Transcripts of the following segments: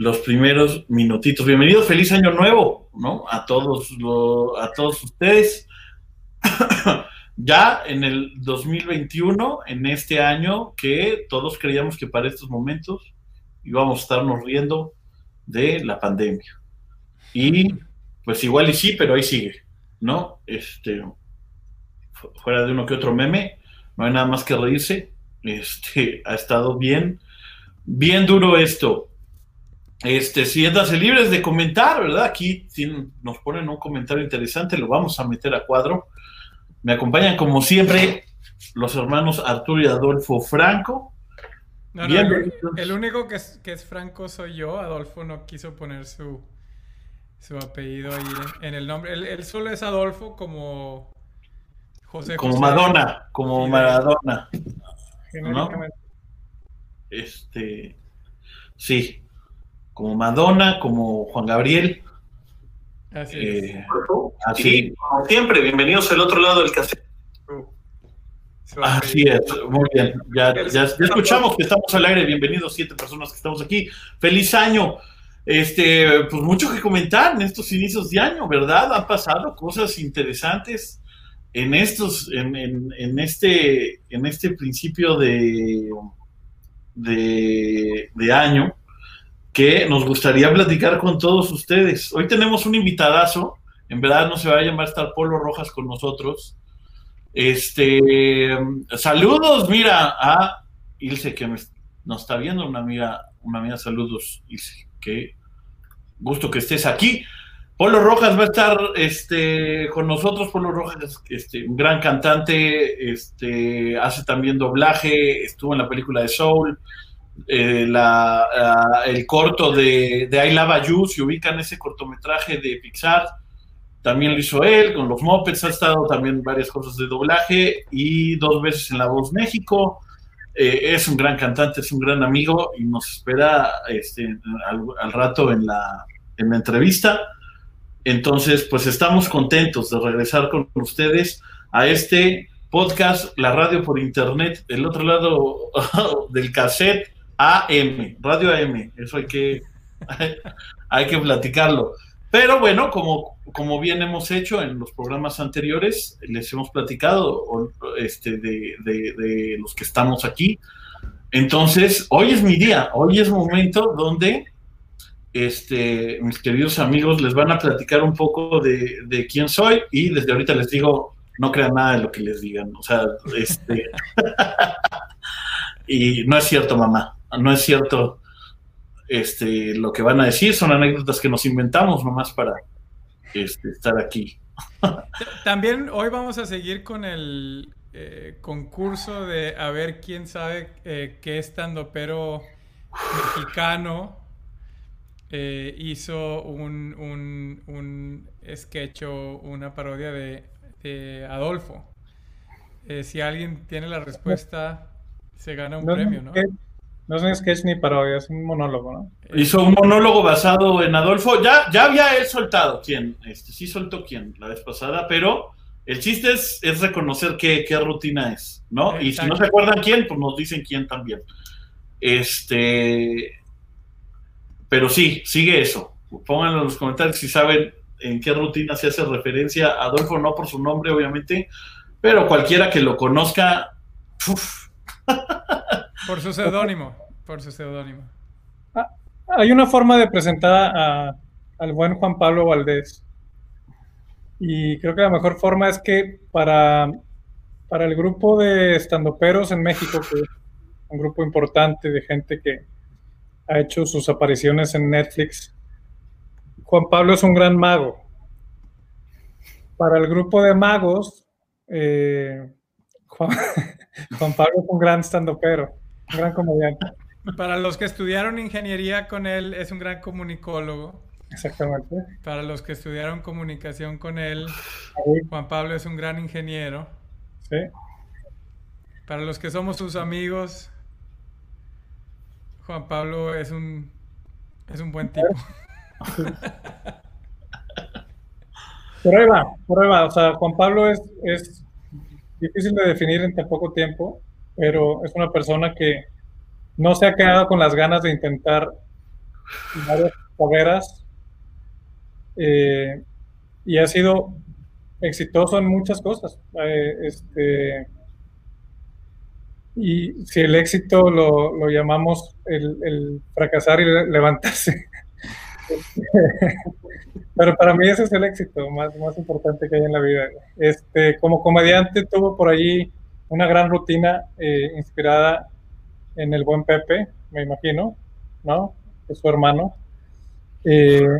los primeros minutitos. Bienvenidos, feliz año nuevo, ¿no? A todos, a todos ustedes. ya en el 2021, en este año que todos creíamos que para estos momentos íbamos a estarnos riendo de la pandemia. Y pues igual y sí, pero ahí sigue, ¿no? Este, fuera de uno que otro meme, no hay nada más que reírse. Este, ha estado bien, bien duro esto. Este, siéntanse libres de comentar, ¿verdad? Aquí nos ponen un comentario interesante, lo vamos a meter a cuadro. Me acompañan, como siempre, los hermanos Arturo y Adolfo Franco. el, único que es, que es, Franco soy yo. Adolfo no quiso poner su, su apellido ahí en el nombre. Él, solo es Adolfo como José. Como Madonna, como Maradona. Este, sí como Madonna, como Juan Gabriel. Así eh, así. como siempre, bienvenidos al otro lado del cassette. Así es, muy bien. Ya, ya, escuchamos que estamos al aire. Bienvenidos, siete personas que estamos aquí. Feliz año. Este, pues mucho que comentar en estos inicios de año, ¿verdad? Han pasado cosas interesantes en estos, en, en, este, en este principio de, de, de año que nos gustaría platicar con todos ustedes. Hoy tenemos un invitadazo, en verdad no se va a llamar estar Polo Rojas con nosotros. Este, saludos, mira, a Ilse que nos está viendo, una amiga, una amiga, saludos, Ilse, qué gusto que estés aquí. Polo Rojas va a estar este, con nosotros. Polo Rojas este, un gran cantante, este, hace también doblaje, estuvo en la película de Soul, eh, la, el corto de, de I Love You, si ubican ese cortometraje de Pixar, también lo hizo él, con los Muppets, ha estado también varias cosas de doblaje y dos veces en La Voz México. Eh, es un gran cantante, es un gran amigo y nos espera este, al, rato en la, en la entrevista. Entonces, pues estamos contentos de regresar con ustedes a este podcast, la radio por internet, el otro lado del cassette AM, Radio AM, eso hay que, hay que platicarlo. Pero bueno, como, como bien hemos hecho en los programas anteriores, les hemos platicado este, de, de, los que estamos aquí. Entonces, hoy es mi día, hoy es momento donde este, mis queridos amigos les van a platicar un poco de, de, quién soy y desde ahorita les digo, no crean nada de lo que les digan. O sea, este... y no es cierto, mamá no es cierto este, lo que van a decir, son anécdotas que nos inventamos nomás para este, estar aquí. También hoy vamos a seguir con el eh, concurso de a ver quién sabe eh, qué estando pero mexicano eh, hizo un, un, un, sketch o una parodia de, de Adolfo. si alguien tiene la respuesta, se gana un premio, ¿no? No es un sketch ni parodia, es un monólogo, ¿no? Hizo un monólogo basado en Adolfo. Ya, ya había él soltado quién, este, sí soltó quién la vez pasada, pero el chiste es, es reconocer qué, qué, rutina es, ¿no? Y si no se acuerdan quién, pues nos dicen quién también. Este. Pero sí, sigue eso. Pónganlo en los comentarios si saben en qué rutina se hace referencia a Adolfo, no por su nombre, obviamente, pero cualquiera que lo conozca. Por su seudónimo, por su seudónimo. Ah, hay una forma de presentar a, al buen Juan Pablo Valdés. Y creo que la mejor forma es que para, para el grupo de estandoperos en México, que es un grupo importante de gente que ha hecho sus apariciones en Netflix, Juan Pablo es un gran mago. Para el grupo de magos, eh, Juan, Juan, Pablo es un gran estandopero gran comediante. Para los que estudiaron ingeniería con él, es un gran comunicólogo. Exactamente. Para los que estudiaron comunicación con él, Juan Pablo es un gran ingeniero. Sí. Para los que somos sus amigos, Juan Pablo es un, es un buen tipo. Ahí va. O sea, Juan Pablo es, es difícil de definir en tan poco tiempo pero es una persona que no se ha quedado con las ganas de intentar varias hogueras eh, y ha sido exitoso en muchas cosas. Eh, este, y si el éxito lo, llamamos el, fracasar y levantarse. Pero para mí ese es el éxito más, más importante que hay en la vida. Este, como comediante tuvo por allí una gran rutina eh, inspirada en el buen Pepe, me imagino, ¿no? Es su hermano. Eh,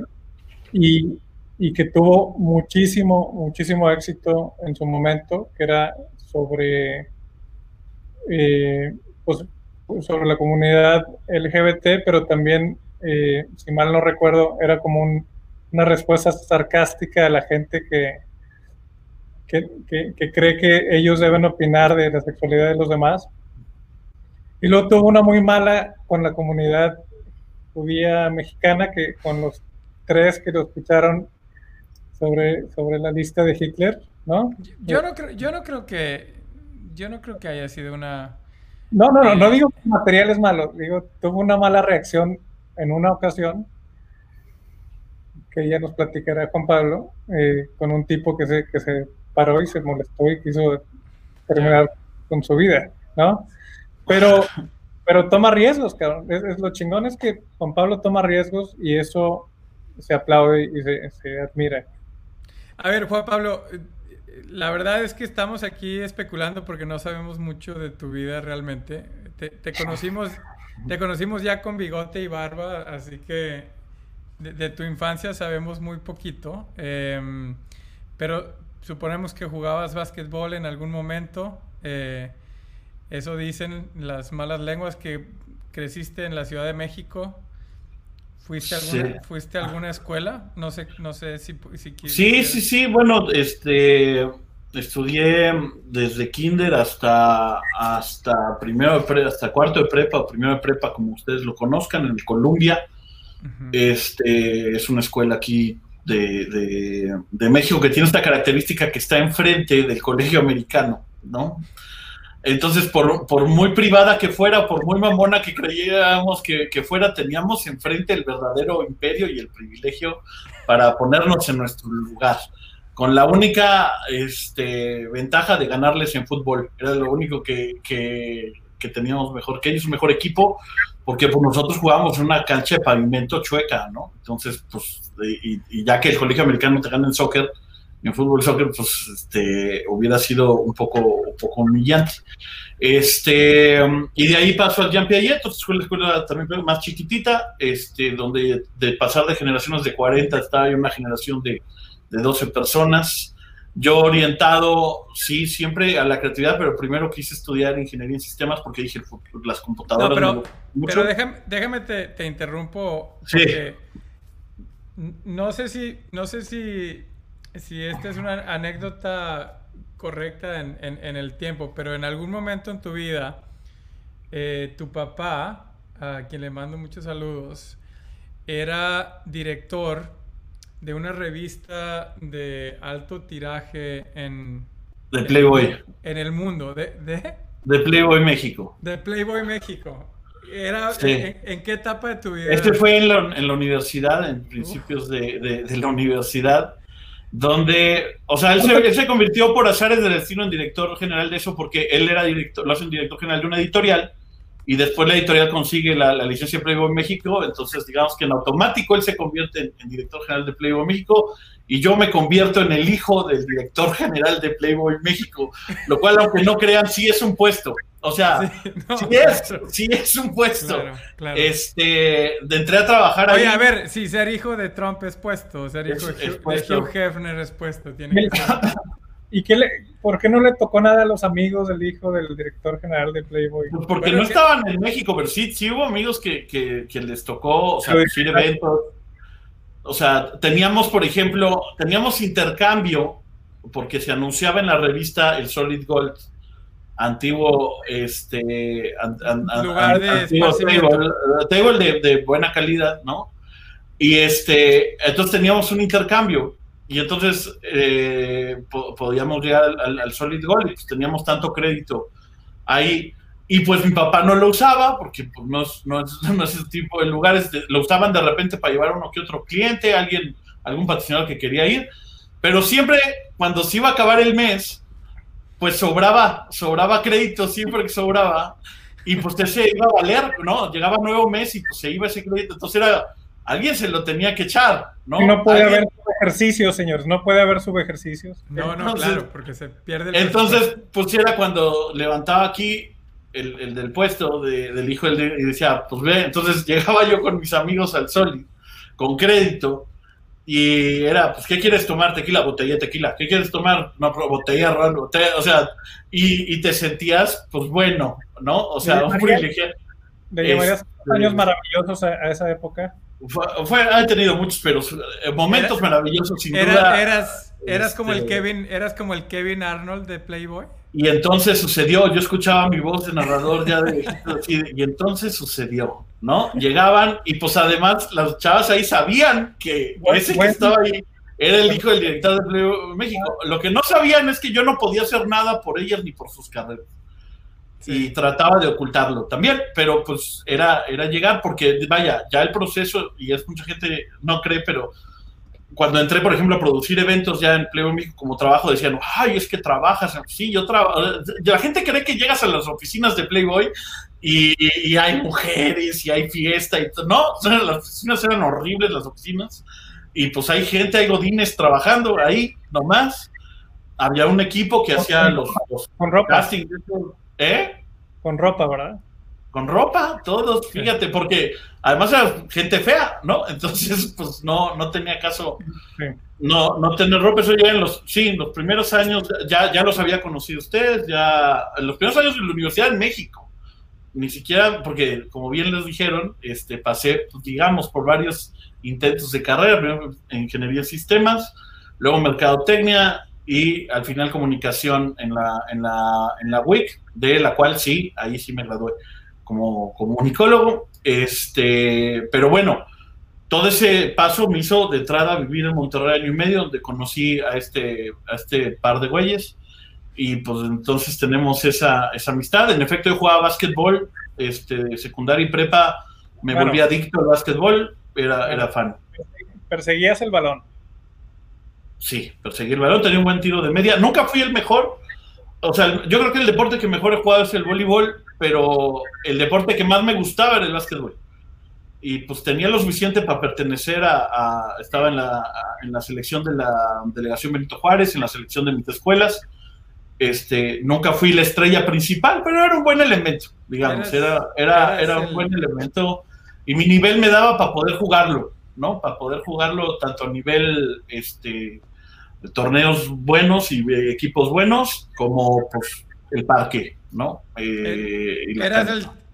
y, y, que tuvo muchísimo, muchísimo éxito en su momento, que era sobre eh, pues, sobre la comunidad LGBT, pero también, si mal no recuerdo, era como una respuesta sarcástica a la gente que, que, que, cree que ellos deben opinar de la sexualidad de los demás. Y luego tuvo una muy mala con la comunidad judía mexicana, que con los tres que lo escucharon sobre, sobre la lista de Hitler, ¿no? Yo no creo, yo no creo que yo no creo que haya sido una... No, no, no, no eh, digo que el material es malo, digo, tuvo una mala reacción en una ocasión, que ya nos platicará Juan Pablo, eh, con un tipo que se, que se paró y se molestó y quiso terminar con su vida, ¿no? Pero, pero toma riesgos, cabrón. Es, lo chingón es que Juan Pablo toma riesgos y eso se aplaude y se, se admira. A ver, Juan Pablo, la verdad es que estamos aquí especulando porque no sabemos mucho de tu vida realmente. Te, conocimos, te conocimos ya con bigote y barba, así que de, tu infancia sabemos muy poquito. Em, pero suponemos que jugabas básquetbol en algún momento. Eh, eso dicen las malas lenguas que creciste en la Ciudad de México. ¿Fuiste a alguna, ¿fuiste alguna escuela? No sé, no sé si, si Sí, sí, sí. Bueno, este estudié desde kinder hasta hasta primero de hasta cuarto de prepa o primero de prepa, como ustedes lo conozcan, en Columbia. Este es una escuela aquí de, de, México que tiene esta característica que está enfrente del colegio americano, ¿no? Entonces, por, muy privada que fuera, por muy mamona que creyéramos que, fuera, teníamos enfrente el verdadero imperio y el privilegio para ponernos en nuestro lugar. Con la única este, ventaja de ganarles en fútbol. Era lo único que, teníamos mejor que ellos, un mejor equipo, porque pues, nosotros jugábamos en una cancha de pavimento chueca, ¿no? Entonces, pues, y, y ya que el colegio americano te gana en soccer, en fútbol soccer, pues este, hubiera sido un poco, un poco humillante. Este, y de ahí pasó al Jean Piaget, entonces la escuela también más chiquitita, este, donde de pasar de generaciones de 40 está en una generación de, de 12 personas. Yo orientado, sí, siempre a la creatividad, pero primero quise estudiar ingeniería en sistemas porque dije, las computadoras... No, pero, déjame, déjame te, te, interrumpo. Sí. No sé si, no sé si si esta es una anécdota correcta en, el tiempo, pero en algún momento en tu vida, eh, tu papá, a quien le mando muchos saludos, era director de una revista de alto tiraje en... De Playboy. En, el mundo. ¿De, de? de Playboy México. De Playboy México. Era, en, qué etapa de tu vida? Este fue en la, universidad, en principios de, de, la universidad donde, o sea, él se, convirtió por azares de destino en director general de eso porque él era director, lo hace un director general de una editorial y después la editorial consigue la, licencia Playboy México, entonces digamos que en automático él se convierte en, director general de Playboy México y yo me convierto en el hijo del director general de Playboy México, lo cual aunque no crean sí es un puesto. O sea, sí, es, un puesto. Este, de entré a trabajar Oye, a ver, si ser hijo de Trump es puesto, ser hijo de, Hugh, Hefner es puesto. Tiene ¿Y qué le, por qué no le tocó nada a los amigos del hijo del director general de Playboy? Pues porque no estaban en México, pero sí, sí hubo amigos que, que, les tocó, o sea, eventos. O sea, teníamos, por ejemplo, teníamos intercambio, porque se anunciaba en la revista el Solid Gold antiguo este lugar de table, de, buena calidad no y este entonces teníamos un intercambio y entonces eh, podíamos llegar al, Solid Gold y pues teníamos tanto crédito ahí Y pues mi papá no lo usaba porque pues, no, es, no, es, ese tipo de lugares. Lo usaban de repente para llevar uno que otro cliente, alguien, algún patrocinador que quería ir. Pero siempre cuando se iba a acabar el mes, pues sobraba, sobraba crédito, siempre que sobraba. Y pues se iba a valer, ¿no? Llegaba nuevo mes y pues se iba ese crédito. Entonces era, alguien se lo tenía que echar, ¿no? No puede haber subejercicios, señores, no puede haber subejercicios. No, no, claro, porque se pierde el Entonces, pues era cuando levantaba aquí el, del puesto del hijo del, y decía, pues ve, entonces llegaba yo con mis amigos al Soli, con crédito, y era, pues, ¿qué quieres tomar? Tequila, botella de tequila. ¿Qué quieres tomar? No, botella, botella, o sea, y, te sentías, pues, bueno, ¿no? O sea, un privilegio. ¿Le llamarías este, años maravillosos a, esa época? Fue, ha tenido muchos, pero eh, momentos maravillosos, sin duda. Eras, eras como el este, Kevin, eras como el Kevin Arnold de Playboy. Y entonces sucedió, yo escuchaba mi voz de narrador ya de y, entonces sucedió, ¿no? Llegaban y pues además las chavas ahí sabían que ese que estaba ahí era el hijo del director de México. Lo que no sabían es que yo no podía hacer nada por ellas ni por sus carreras. Y trataba de ocultarlo también, pero pues era, era llegar porque, vaya, ya el proceso, y es mucha gente no cree, pero cuando entré, por ejemplo, a producir eventos ya en Playboy México como trabajo, decían, ay, es que trabajas. Sí, yo trabajo. La gente cree que llegas a las oficinas de Playboy y, hay mujeres y hay fiesta y todo. No, las oficinas eran horribles, las oficinas. Y pues hay gente, hay godines trabajando ahí nomás. Había un equipo que hacía los, con ropa. ¿Eh? Con ropa, ¿verdad? Con ropa, todos, fíjate, porque además era gente fea, ¿no? Entonces, pues no, no tenía caso no, no tener ropa. Eso ya en los, sí, en los primeros años ya, ya los había conocido ustedes, ya en los primeros años de la universidad en México. Ni siquiera, porque como bien les dijeron, este, pasé, pues, digamos, por varios intentos de carrera, primero en ingeniería de sistemas, luego mercadotecnia y al final comunicación en la, en la, en la WIC, de la cual sí, ahí sí me gradué como comunicólogo. Este, pero bueno, todo ese paso me hizo de entrada vivir en Monterrey año y medio, donde conocí a este, a este par de güeyes. Y pues entonces tenemos esa, esa amistad. En efecto, yo jugaba básquetbol, este, secundaria y prepa, me volví adicto al básquetbol, era, era fan. ¿Perseguías el balón? Sí, perseguí el balón, tenía un buen tiro de media. Nunca fui el mejor. O sea, yo creo que el deporte que mejor he jugado es el voleibol, pero el deporte que más me gustaba era el básquetbol. Y pues tenía lo suficiente para pertenecer a, estaba en la, en la selección de la delegación Benito Juárez, en la selección de mis escuelas. Este, nunca fui la estrella principal, pero era un buen elemento, digamos, era, era, era un buen elemento y mi nivel me daba para poder jugarlo, ¿no? Para poder jugarlo tanto a nivel este, torneos buenos y equipos buenos, como pues el parque, ¿no? Eh,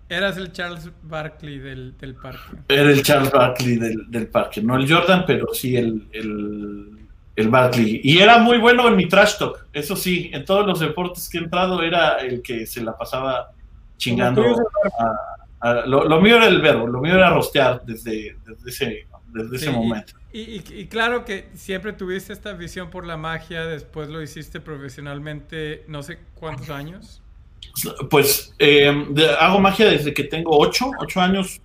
eras, el, Charles Barkley del, parque. Era el Charles Barkley del, parque, no el Jordan, pero sí el, el, Barkley. Y era muy bueno en mi trash talk, eso sí, en todos los deportes que he entrado era el que se la pasaba chingando. lo, mío era el verbo, lo mío era rostear desde, ese, desde ese momento. Y, y, claro que siempre tuviste esta visión por la magia, después lo hiciste profesionalmente no sé cuántos años. Pues eh, hago magia desde que tengo ocho, ocho años.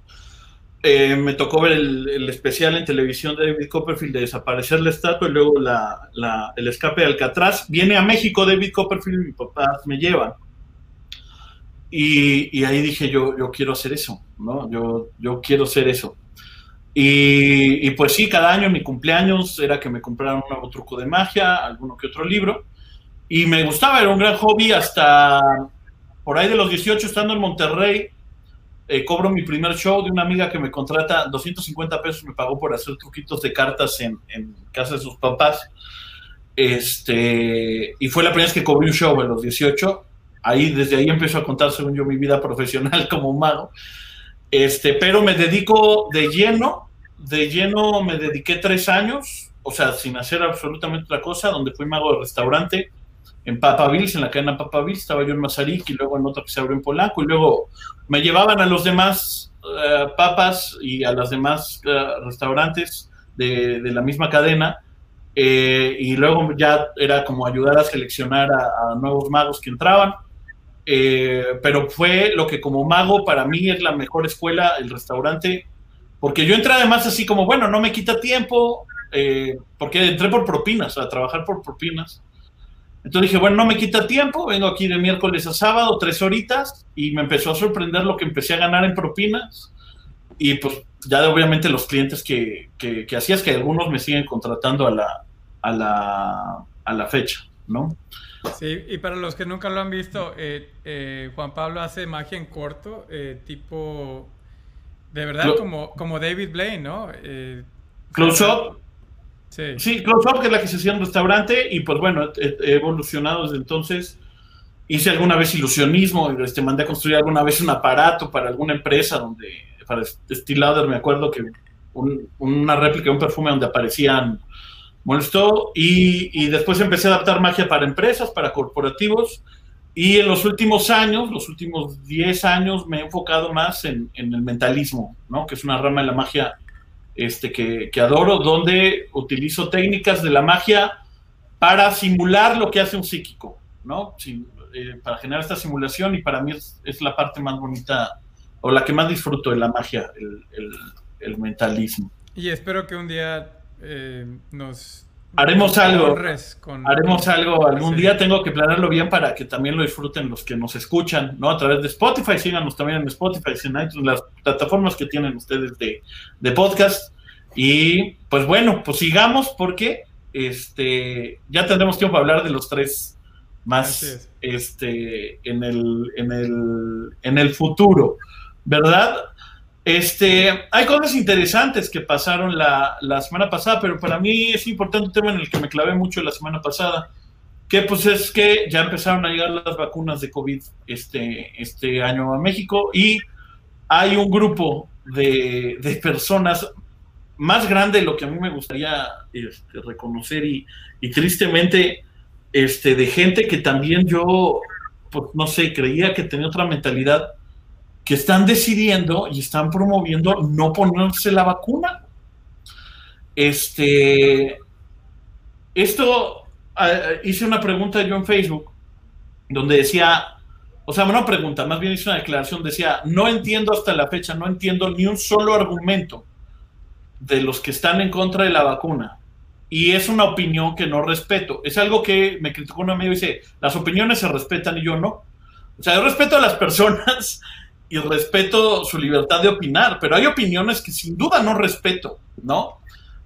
Eh, me tocó ver el, especial en televisión de David Copperfield de desaparecer la estatua y luego la, el escape de Alcatraz. Viene a México David Copperfield y mi papá me lleva. Y, y, ahí dije yo, yo quiero hacer eso, ¿no? Yo, yo quiero hacer eso. Y, y, pues sí, cada año en mi cumpleaños era que me compraran un nuevo truco de magia, alguno que otro libro. Y me gustaba, era un gran hobby hasta por ahí de los 18 estando en Monterrey. Eh, cobro mi primer show de una amiga que me contrata 250 pesos, me pagó por hacer truquitos de cartas en, en casa de sus papás. Este, y fue la primera vez que cobré un show a los 18. Ahí, desde ahí empiezo a contar, según yo, mi vida profesional como mago. Este, pero me dedico de lleno, de lleno me dediqué tres años, o sea, sin hacer absolutamente otra cosa, donde fui mago de restaurante en Papavills, en la cadena Papavills, estaba yo en Mazarik y luego en otra que se abrió en Polanco, y luego me llevaban a los demás eh, papas y a los demás eh, restaurantes de, la misma cadena, eh, y luego ya era como ayudar a seleccionar a nuevos magos que entraban eh, pero fue lo que como mago para mí es la mejor escuela, el restaurante, porque yo entré además así como, bueno, no me quita tiempo, eh, porque entré por propinas, a trabajar por propinas. Entonces dije, bueno, no me quita tiempo, vengo aquí de miércoles a sábado, tres horitas, y me empezó a sorprender lo que empecé a ganar en propinas. Y pues ya obviamente los clientes que, que, que hacías, que algunos me siguen contratando a la, a la, a la fecha, ¿no? Sí, y para los que nunca lo han visto, eh, eh, Juan Pablo hace magia en corto, eh, tipo, de verdad, como, como David Blaine, ¿no? close Up. Sí. sí, Close Up, que es la que se hacía en restaurante, y pues bueno, he, evolucionado desde entonces. Hice alguna vez ilusionismo, este, mandé a construir alguna vez un aparato para alguna empresa donde, para Steel Lauder, me acuerdo que una réplica de un perfume donde aparecían molestó y, y, después empecé a adaptar magia para empresas, para corporativos y en los últimos años, los últimos 10 años me he enfocado más en, en, el mentalismo, ¿no? que es una rama de la magia este, que, que, adoro, donde utilizo técnicas de la magia para simular lo que hace un psíquico, ¿no? Eh, para generar esta simulación y para mí es, es, la parte más bonita o la que más disfruto de la magia, el, el, el mentalismo. Y espero que un día eh, nos... Haremos algo. Haremos algo algún día. Tengo que planearlo bien para que también lo disfruten los que nos escuchan, ¿no? A través de Spotify. Síganos también en Spotify, en iTunes, las plataformas que tienen ustedes de, de podcast. Y pues bueno, pues sigamos porque este ya tendremos tiempo para hablar de los tres más este en el, en el en el futuro, ¿verdad? Este, hay cosas interesantes que pasaron la, semana pasada, pero para mí es importante un tema en el que me clavé mucho la semana pasada, que pues es que ya empezaron a llegar las vacunas de COVID este, este año a México y hay un grupo de, personas más grande de lo que a mí me gustaría este, reconocer y, y, tristemente este, de gente que también yo, pues, no sé, creía que tenía otra mentalidad que están decidiendo y están promoviendo no ponerse la vacuna. Este, esto hice una pregunta yo en Facebook donde decía, o sea, una pregunta, más bien hice una declaración, decía, no entiendo hasta la fecha, no entiendo ni un solo argumento de los que están en contra de la vacuna. Y es una opinión que no respeto. Es algo que me criticó un amigo y dice, las opiniones se respetan y yo no. O sea, yo respeto a las personas y respeto su libertad de opinar, pero hay opiniones que sin duda no respeto, ¿no?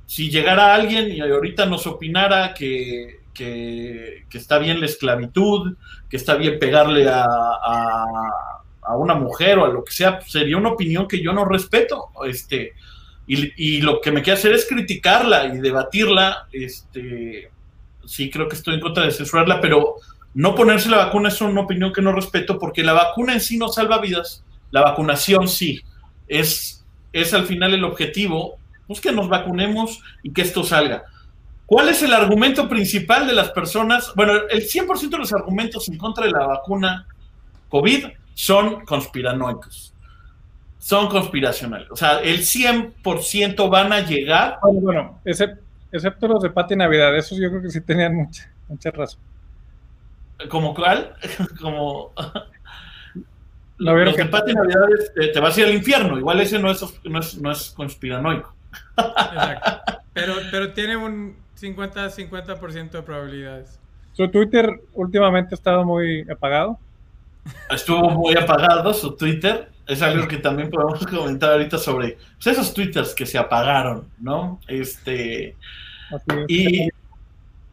Si llegara alguien y ahorita nos opinara que, que, está bien la esclavitud, que está bien pegarle a, a, una mujer o a lo que sea, sería una opinión que yo no respeto, este, y, y, lo que me queda hacer es criticarla y debatirla, este, sí creo que estoy en contra de censurarla, pero no ponerse la vacuna es una opinión que no respeto porque la vacuna en sí no salva vidas, la vacunación sí, es, es al final el objetivo, pues que nos vacunemos y que esto salga. ¿Cuál es el argumento principal de las personas? Bueno, el 100% de los argumentos en contra de la vacuna COVID son conspiranoicos. Son conspiracionales. O sea, el 100% van a llegar. Bueno, excepto los de Pati Navidad, esos yo creo que sí tenían mucha, mucha razón. ¿Como cuál? Como. Lo los que... empate Navidades te, te, vas a ir al infierno. Igual ese no es, no es, no es conspiranoico. Exacto. Pero, pero tiene un 50-50% de probabilidades. Su Twitter últimamente ha estado muy apagado. Estuvo muy apagado su Twitter. Es algo que también podemos comentar ahorita sobre pues, esos twitters que se apagaron, ¿no? Este. Y,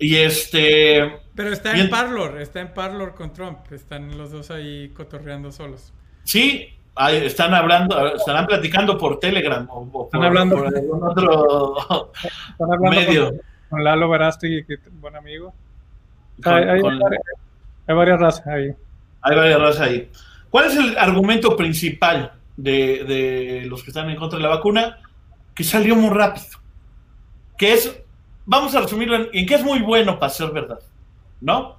y este. Pero está en Parlor, está en Parlor con Trump. Están los dos ahí cotorreando solos. Sí, están hablando, estarán platicando por Telegram o, están hablando por algún otro están hablando medio. Con, Lalo Verasti, que buen amigo. hay, varias razas ahí. Hay varias razas ahí. ¿Cuál es el argumento principal de, de los que están en contra de la vacuna? Que salió muy rápido. Que es vamos a resumirlo en, que es muy bueno para ser verdad, ¿no?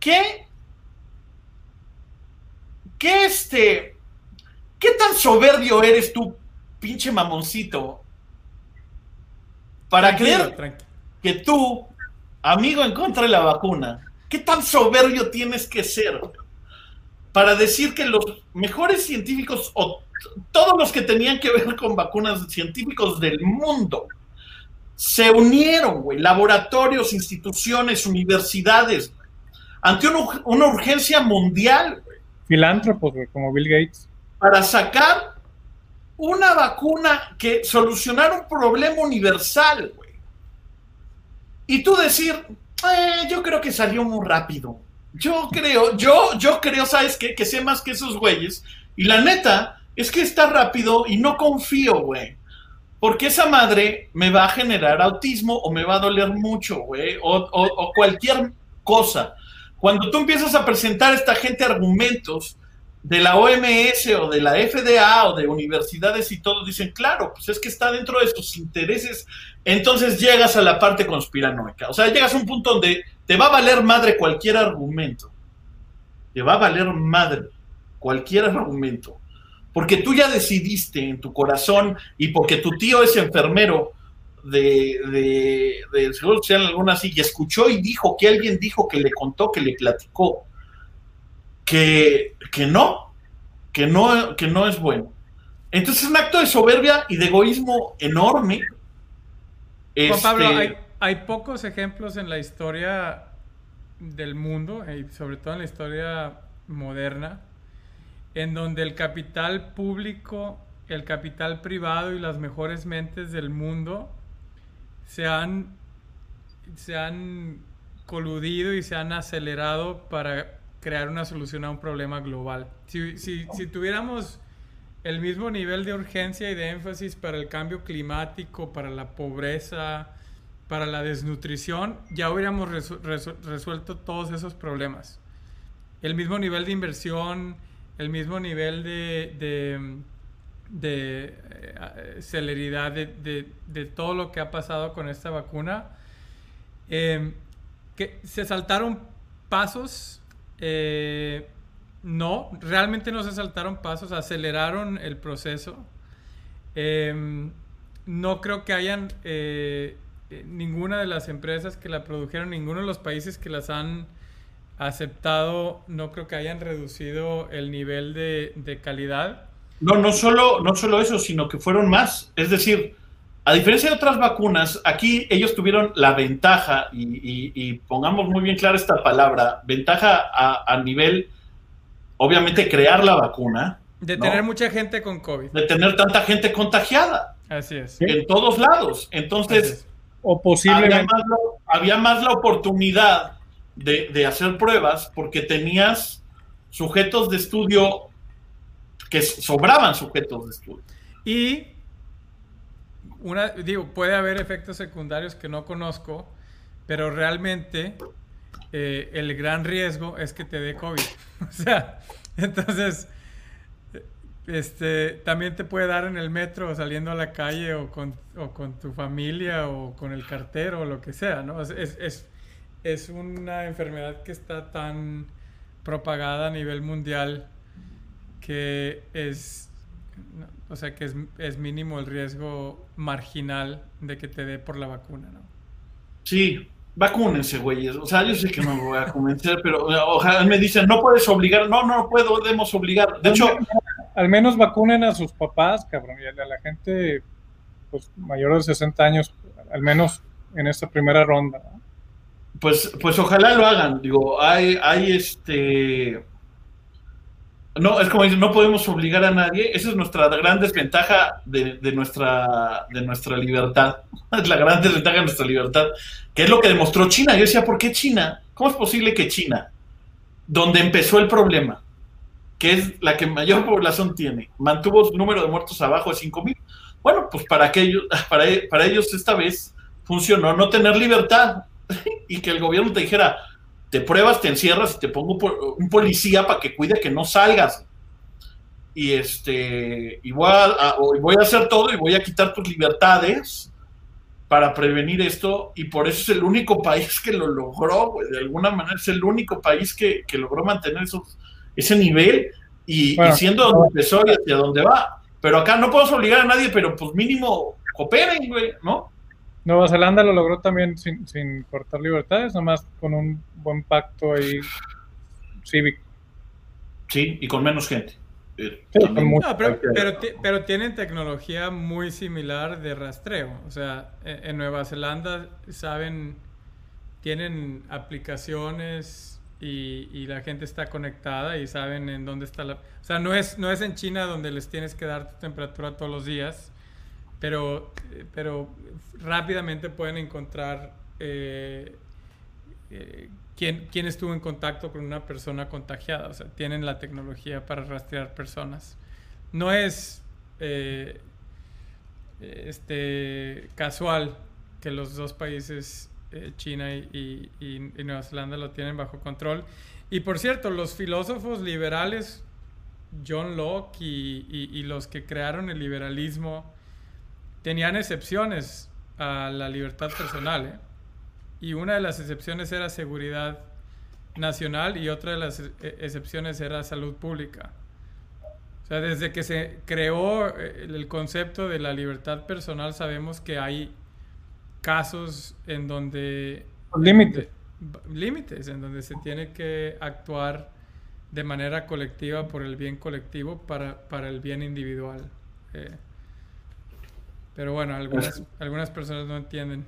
¿Qué, qué este, qué tan soberbio eres tú, pinche mamoncito, para creer que tú, amigo en contra de la vacuna, qué tan soberbio tienes que ser para decir que los mejores científicos o todos los que tenían que ver con vacunas científicos del mundo se unieron, güey, laboratorios, instituciones, universidades, ante una, urgencia mundial, güey. Filántropos, güey, como Bill Gates. Para sacar una vacuna que solucionara un problema universal, güey. Y tú decir, eh, yo creo que salió muy rápido. Yo creo, yo, yo creo, ¿sabes qué? Que sé más que esos güeyes. Y la neta, es que está rápido y no confío, güey. Porque esa madre me va a generar autismo o me va a doler mucho, güey. O, cualquier cosa. Cuando tú empiezas a presentar a esta gente argumentos de la OMS o de la FDA o de universidades y todo, dicen, claro, pues es que está dentro de sus intereses. Entonces llegas a la parte conspiranoica. O sea, llegas a un punto donde te va a valer madre cualquier argumento. Te va a valer madre cualquier argumento porque tú ya decidiste en tu corazón y porque tu tío es enfermero de, de, de Seguro Social alguna así, y escuchó y dijo que alguien dijo que le contó, que le platicó, que, que no, que no, que no es bueno. Entonces es un acto de soberbia y de egoísmo enorme. Juan Pablo, este, hay, hay pocos ejemplos en la historia del mundo, y sobre todo en la historia moderna, en donde el capital público, el capital privado y las mejores mentes del mundo se han, se han coludido y se han acelerado para crear una solución a un problema global. Si, si, si tuviéramos el mismo nivel de urgencia y de énfasis para el cambio climático, para la pobreza, para la desnutrición, ya hubiéramos resuelto todos esos problemas. El mismo nivel de inversión, el mismo nivel de, de, eh, celeridad de, todo lo que ha pasado con esta vacuna. Em, que se saltaron pasos. Eh, no, realmente no se saltaron pasos, aceleraron el proceso. Em, no creo que hayan eh, ninguna de las empresas que la produjeron, ninguno de los países que las han aceptado, no creo que hayan reducido el nivel de, calidad. No, no solo, no solo eso, sino que fueron más. Es decir, a diferencia de otras vacunas, aquí ellos tuvieron la ventaja, y, pongamos muy bien clara esta palabra, ventaja a, nivel, obviamente, crear la vacuna. De tener mucha gente con COVID. De tener tanta gente contagiada. Así es. En todos lados. Entonces, o posiblemente. había más la oportunidad de, hacer pruebas porque tenías sujetos de estudio que sobraban sujetos de estudio. Y una, digo, puede haber efectos secundarios que no conozco, pero realmente eh, el gran riesgo es que te dé COVID. o sea, entonces, este, también te puede dar en el metro saliendo a la calle o con, o con tu familia o con el cartero o lo que sea, ¿no? es una enfermedad que está tan propagada a nivel mundial que es, o sea, que es, mínimo el riesgo marginal de que te dé por la vacuna, ¿no? Sí, vacúnense, güeyes. O sea, yo sé que no me voy a convencer, pero ojalá me dicen, no puedes obligar. No, no, podemos obligar. De hecho... Al menos vacunen a sus papás, cabrón, y a la gente pues, mayor de 60 años, al menos en esta primera ronda. ¿no? Pues, pues ojalá lo hagan. Digo, hay, hay este. No, es como dicen, no podemos obligar a nadie. Esa es nuestra gran desventaja de, nuestra, de nuestra libertad. Es la gran desventaja de nuestra libertad. Que es lo que demostró China. Yo decía, ¿por qué China? ¿Cómo es posible que China, donde empezó el problema, que es la que mayor población tiene, mantuvo su número de muertos abajo de 5 mil? Bueno, pues para, que ellos, para, para ellos esta vez funcionó no tener libertad y que el gobierno te dijera, te pruebas, te encierras y te pongo un policía para que cuide que no salgas. Y este, y voy a, voy a hacer todo y voy a quitar tus libertades para prevenir esto. Y por eso es el único país que lo logró, de alguna manera es el único país que, logró mantener ese nivel y, siendo donde empezó y hacia dónde va. Pero acá no podemos obligar a nadie, pero pues mínimo cooperen, güey, ¿no? Nueva Zelanda lo logró también sin, sin cortar libertades, nomás con un buen pacto ahí cívico. Sí, y con menos gente. Eh, pero, tienen tecnología muy similar de rastreo. O sea, en, Nueva Zelanda saben, tienen aplicaciones y, la gente está conectada y saben en dónde está la... O sea, no es, no es en China donde les tienes que dar tu temperatura todos los días, pero, pero rápidamente pueden encontrar eh, eh, quién, quién, estuvo en contacto con una persona contagiada. O sea, tienen la tecnología para rastrear personas. No es eh, este, casual que los dos países, China y, Nueva Zelanda, lo tienen bajo control. Y por cierto, los filósofos liberales, John Locke y los que crearon el liberalismo, tenían excepciones a la libertad personal. ¿eh? Y una de las excepciones era seguridad nacional y otra de las e, excepciones era salud pública. O sea, desde que se creó eh, el concepto de la libertad personal sabemos que hay casos en donde... Límites. Límites, en donde se tiene que actuar de manera colectiva por el bien colectivo para, para el bien individual. Eh, pero bueno, algunas, algunas personas no entienden.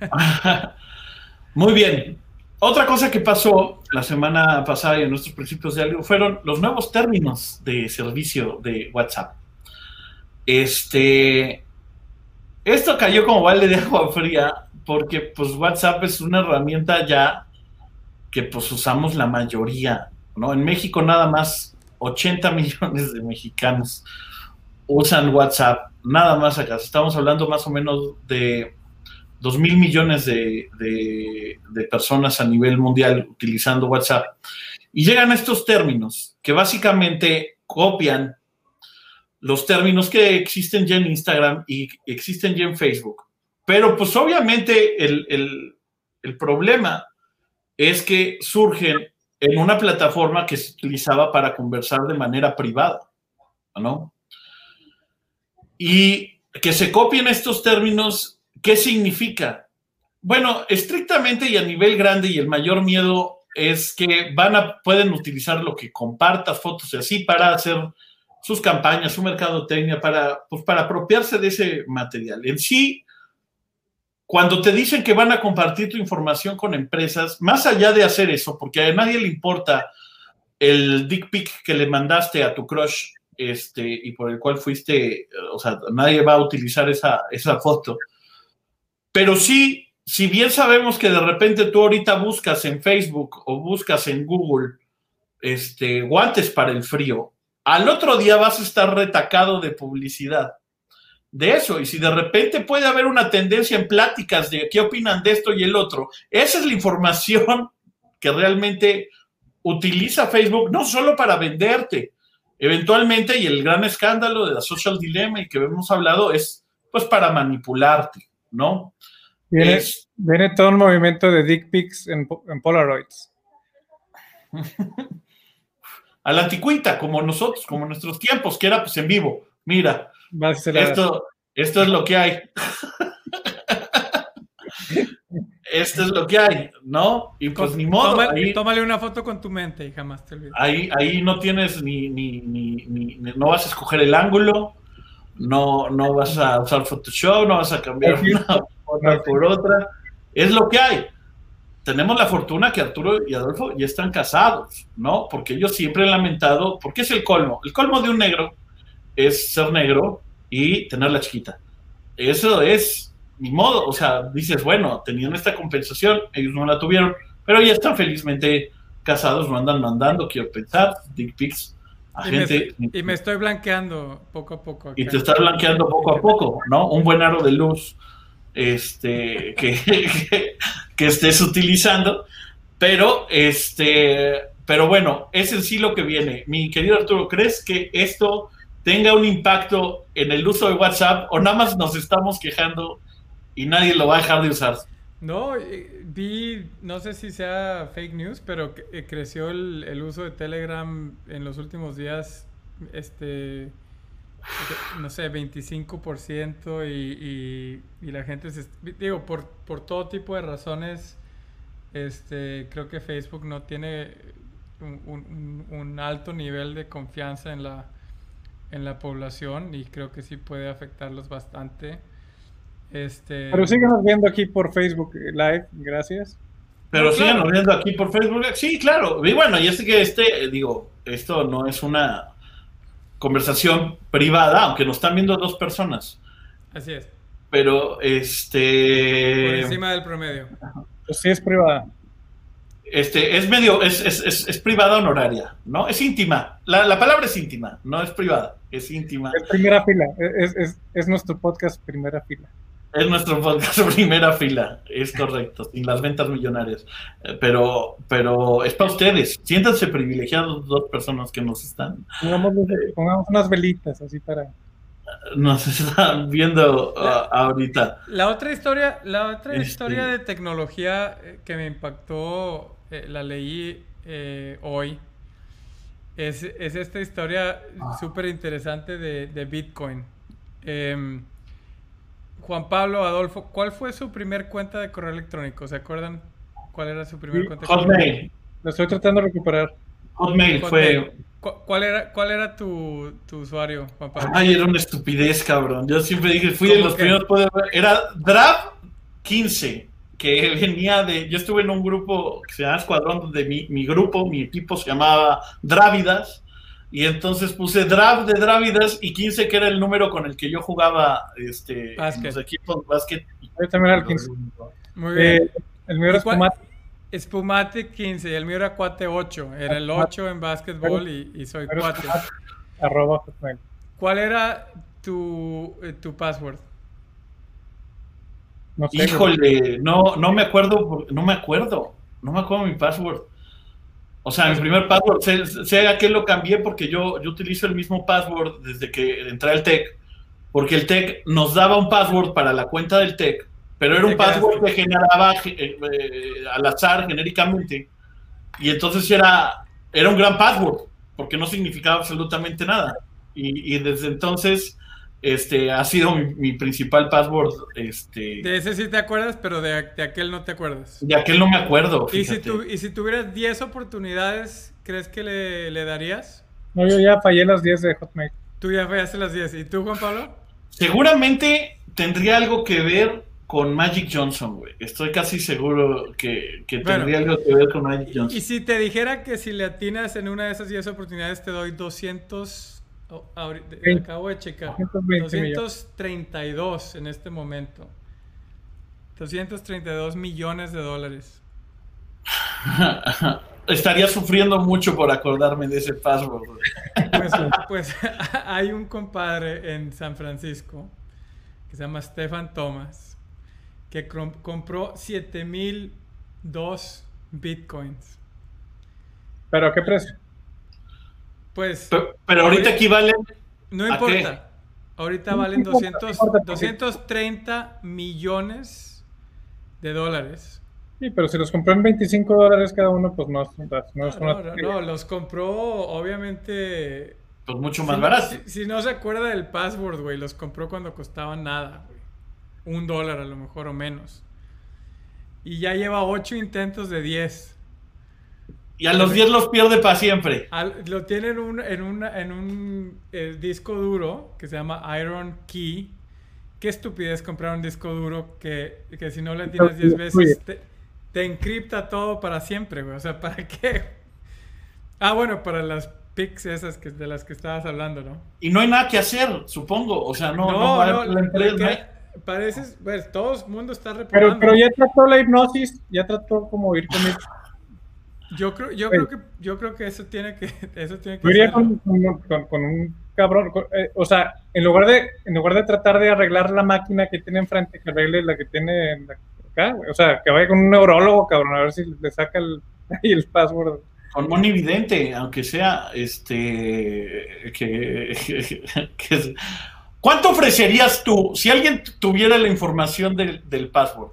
Muy bien. Otra cosa que pasó la semana pasada y en nuestros principios de algo fueron los nuevos términos de servicio de WhatsApp. Este, esto cayó como balde de agua fría porque pues WhatsApp es una herramienta ya que pues usamos la mayoría, ¿no? En México nada más 80 millones de mexicanos usan WhatsApp, nada más acá. Estamos hablando más o menos de 2 mil millones de, personas a nivel mundial utilizando WhatsApp. Y llegan estos términos que básicamente copian los términos que existen ya en Instagram y existen ya en Facebook. Pero pues obviamente el, el problema es que surgen en una plataforma que se utilizaba para conversar de manera privada, ¿no? Y que se copien estos términos, ¿qué significa? Bueno, estrictamente y a nivel grande y el mayor miedo es que van a, pueden utilizar lo que compartas, fotos y así para hacer sus campañas, su mercadotecnia, para, pues para apropiarse de ese material. En sí, cuando te dicen que van a compartir tu información con empresas, más allá de hacer eso, porque a nadie le importa el dick pic que le mandaste a tu crush este, y por el cual fuiste, o sea, nadie va a utilizar esa, esa foto. Pero sí, si bien sabemos que de repente tú ahorita buscas en Facebook o buscas en Google este, guantes para el frío, al otro día vas a estar retacado de publicidad de eso. Y si de repente puede haber una tendencia en pláticas de qué opinan de esto y el otro, esa es la información que realmente utiliza Facebook, no solo para venderte, Eventualmente, y el gran escándalo de la social dilemma y que hemos hablado es pues para manipularte, ¿no? Viene, todo un movimiento de dick pics en, Polaroids. a la anticuita, como nosotros, como nuestros tiempos, que era pues en vivo. Mira, esto, esto es lo que hay. esto es lo que hay, ¿no? Y pues ni modo. Tómale, una foto con tu mente y jamás te olvides. Ahí, ahí no tienes ni, ni, ni, no vas a escoger el ángulo, no, no vas a usar Photoshop, no vas a cambiar una, por otra. Es lo que hay. Tenemos la fortuna que Arturo y Adolfo ya están casados, ¿no? Porque ellos siempre han lamentado, porque es el colmo. El colmo de un negro es ser negro y tener la chiquita. Eso es ni modo, o sea, dices, bueno, tenían esta compensación, ellos no la tuvieron, pero ya están felizmente casados, no andan mandando, quiero pensar, dick pics a gente. y me estoy blanqueando poco a poco. Y te estás blanqueando poco a poco, ¿no? Un buen aro de luz este, que, que, estés utilizando, pero este, pero bueno, es en sí lo que viene. Mi querido Arturo, ¿crees que esto tenga un impacto en el uso de WhatsApp o nada más nos estamos quejando y nadie lo va a dejar de usar. No, eh, vi, no sé si sea fake news, pero eh, creció el, uso de Telegram en los últimos días, este, no sé, 25% y, y, la gente, se, digo, por, por todo tipo de razones, este, creo que Facebook no tiene un, alto nivel de confianza en la, en la población y creo que sí puede afectarlos bastante. Este... Pero síganos viendo aquí por Facebook Live, gracias. Pero síganos viendo aquí por Facebook, sí, claro. Y bueno, y es que este, digo, esto no es una conversación privada, aunque nos están viendo dos personas. Así es. Pero este. Por encima del promedio. Pues sí, es privada. Este, es medio, es, es, es, privada honoraria, ¿no? Es íntima. La, la, palabra es íntima, no es privada, es íntima. Es primera fila, es, es nuestro podcast primera fila. Es nuestro podcast primera fila, es correcto, sin las ventas millonarias. Eh, pero, pero es para ustedes. Siéntanse privilegiados dos personas que nos están. Pongamos, unas velitas así para. Nos están viendo uh, ahorita. La otra historia, la otra este historia de tecnología eh, que me impactó, eh, la leí hoy. Es, es, esta historia ah. súper interesante de, de Bitcoin. Eh, Juan Pablo Adolfo, ¿cuál fue su primer cuenta de correo electrónico? ¿Se acuerdan cuál era su primer cuenta? Hotmail. Lo estoy tratando de recuperar. Hotmail, fue. ¿Cuál era, cuál era tu, usuario, Juan Pablo? Ay, era una estupidez, cabrón. Yo siempre dije, fui de los primeros. Era Draft 15, que venía de. Yo estuve en un grupo que se llama Escuadrón, donde mi, mi grupo, mi equipo se llamaba Drávidas y entonces puse draft de Drávidas y 15, que era el número con el que yo jugaba este, en los equipos básquet. Yo también era el 15. Muy bien. Eh, el mío era Spumate. Spumate 15 y el mío era Cuate 8. Era el 8 en básquetbol y, y soy Cuate. Arroba ¿Cuál era tu, eh, tu password? No sé, Híjole, no, no me acuerdo, no me acuerdo. No me acuerdo mi password. O sea, mi primer password, sé, a qué lo cambié porque yo, yo utilizo el mismo password desde que entré al TEC, porque el TEC nos daba un password para la cuenta del TEC, pero era un password que generaba eh, eh, al azar genéricamente, y entonces era, era un gran password, porque no significaba absolutamente nada. Y, y desde entonces este ha sido mi, principal password. Este... De ese sí te acuerdas, pero de, aquel no te acuerdas. De aquel no me acuerdo. ¿Y si, ¿Y si, tuvieras 10 oportunidades, crees que le, darías? No, yo ya fallé las 10 de Hotmail. Tú ya fallaste las 10. ¿Y tú, Juan Pablo? Seguramente tendría algo que ver con Magic Johnson, güey. Estoy casi seguro que, tendría algo que ver con Magic Johnson. Y si te dijera que si le atinas en una de esas 10 oportunidades, te doy 200 Oh, acabo de checar. 232 en este momento. 232 millones de dólares. Estaría sufriendo mucho por acordarme de ese password. Pues, pues hay un compadre en San Francisco que se llama Stefan Thomas que compró 7002 bitcoins. ¿Pero a qué precio? Pues. Pero, ahorita aquí valen. No importa. Ahorita valen 200, 230 millones de dólares. Sí, pero si los compró en 25 dólares cada uno, pues no, no es una... no, no, los compró obviamente. Pues mucho más barato. Si, no se acuerda del password, güey, los compró cuando costaban nada, güey. Un dólar a lo mejor o menos. Y ya lleva 8 intentos de 10. Y a los 10 los pierde para siempre. lo tiene en un, en, en un eh, disco duro que se llama Iron Key. Qué estupidez comprar un disco duro que, si no le tienes 10 veces te, encripta todo para siempre, güey. O sea, ¿para qué? Ah, bueno, para las pics esas que, de las que estabas hablando, ¿no? Y no hay nada que hacer, supongo. O sea, no, no, no, no, Parece, pues, todo el mundo está reparando. Pero, pero ya trató la hipnosis, ya trató como ir con yo creo, yo creo que, yo creo que eso tiene que, eso tiene que con, con, un cabrón, eh, o sea, en lugar de, en lugar de tratar de arreglar la máquina que tiene enfrente, que arregle la que tiene acá, o sea, que vaya con un neurólogo, cabrón, a ver si le saca el, el password. Con un evidente, aunque sea, este, que, que, ¿cuánto ofrecerías tú si alguien tuviera la información del, del password?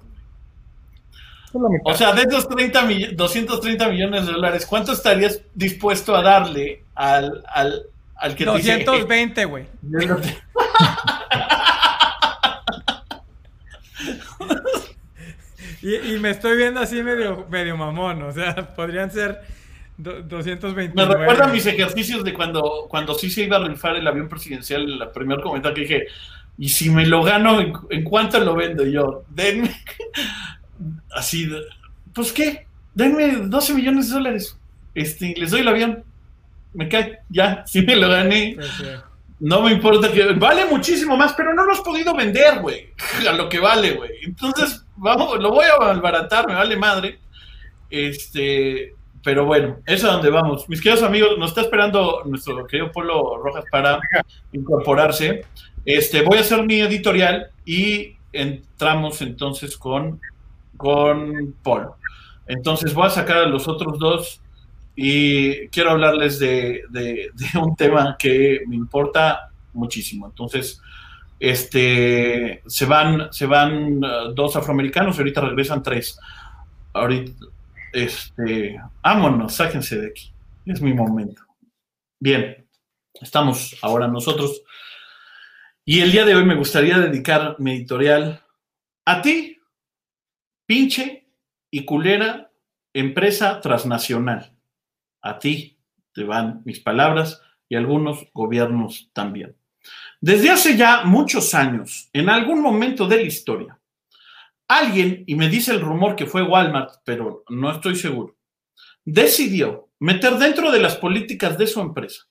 O sea, de esos 30 230 millones de dólares, ¿cuánto estarías dispuesto a darle al, al, al que 220, güey. y, y, me estoy viendo así medio, medio mamón, o sea, podrían ser 229. Me recuerda mis ejercicios de cuando, cuando sí se iba a rifar el avión presidencial, en la primer comentario que dije, y si me lo gano, ¿en, cuánto lo vendo yo? Denme, así, pues qué, denme 12 millones de dólares, este, les doy el avión, me cae, ya, si me lo gané. No me importa que vale muchísimo más, pero no lo has podido vender, güey, a lo que vale, güey. Entonces, vamos, lo voy a malbaratar, me vale madre. Este, pero bueno, eso es donde vamos. Mis queridos amigos, nos está esperando nuestro querido Polo Rojas para incorporarse. Este, voy a hacer mi editorial y entramos entonces con, con Polo. Entonces voy a sacar a los otros dos y quiero hablarles de, un tema que me importa muchísimo. Entonces, este, se van, se van uh, dos afroamericanos y ahorita regresan tres. Ahorita, este, vámonos, sáquense de aquí. Es mi momento. Bien, estamos ahora nosotros. Y el día de hoy me gustaría dedicar mi editorial a ti, pinche y culera empresa transnacional a ti te van mis palabras y algunos gobiernos también. Desde hace ya muchos años, en algún momento de la historia, alguien, y me dice el rumor que fue Walmart, pero no estoy seguro, decidió meter dentro de las políticas de su empresa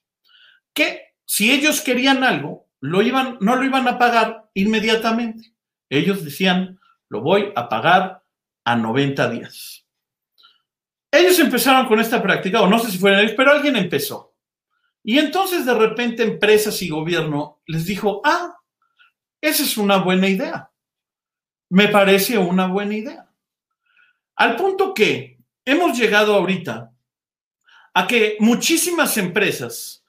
que si ellos querían algo, no lo iban a pagar inmediatamente. Ellos decían, lo voy a pagar a 90 días. Ellos empezaron con esta práctica, o no sé si fueron ellos, pero alguien empezó. Y entonces de repente empresas y gobierno les dijo, ah, esa es una buena idea. Me parece una buena idea. Al punto que hemos llegado ahorita a que muchísimas empresas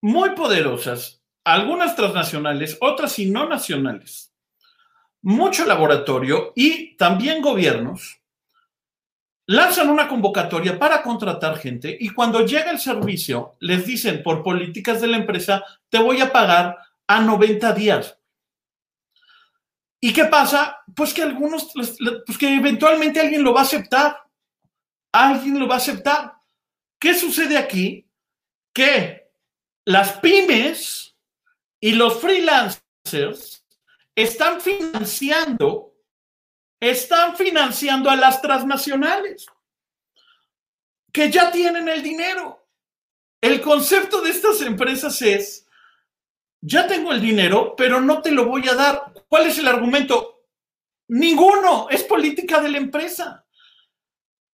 muy poderosas, algunas transnacionales, otras y no nacionales, mucho laboratorio y también gobiernos, lanzan una convocatoria para contratar gente y cuando llega el servicio les dicen por políticas de la empresa te voy a pagar a 90 días. ¿Y qué pasa? Pues que algunos, pues que eventualmente alguien lo va a aceptar. Alguien lo va a aceptar. ¿Qué sucede aquí? Que las pymes y los freelancers están financiando están financiando a las transnacionales que ya tienen el dinero. El concepto de estas empresas es, ya tengo el dinero, pero no te lo voy a dar. ¿Cuál es el argumento? Ninguno, es política de la empresa.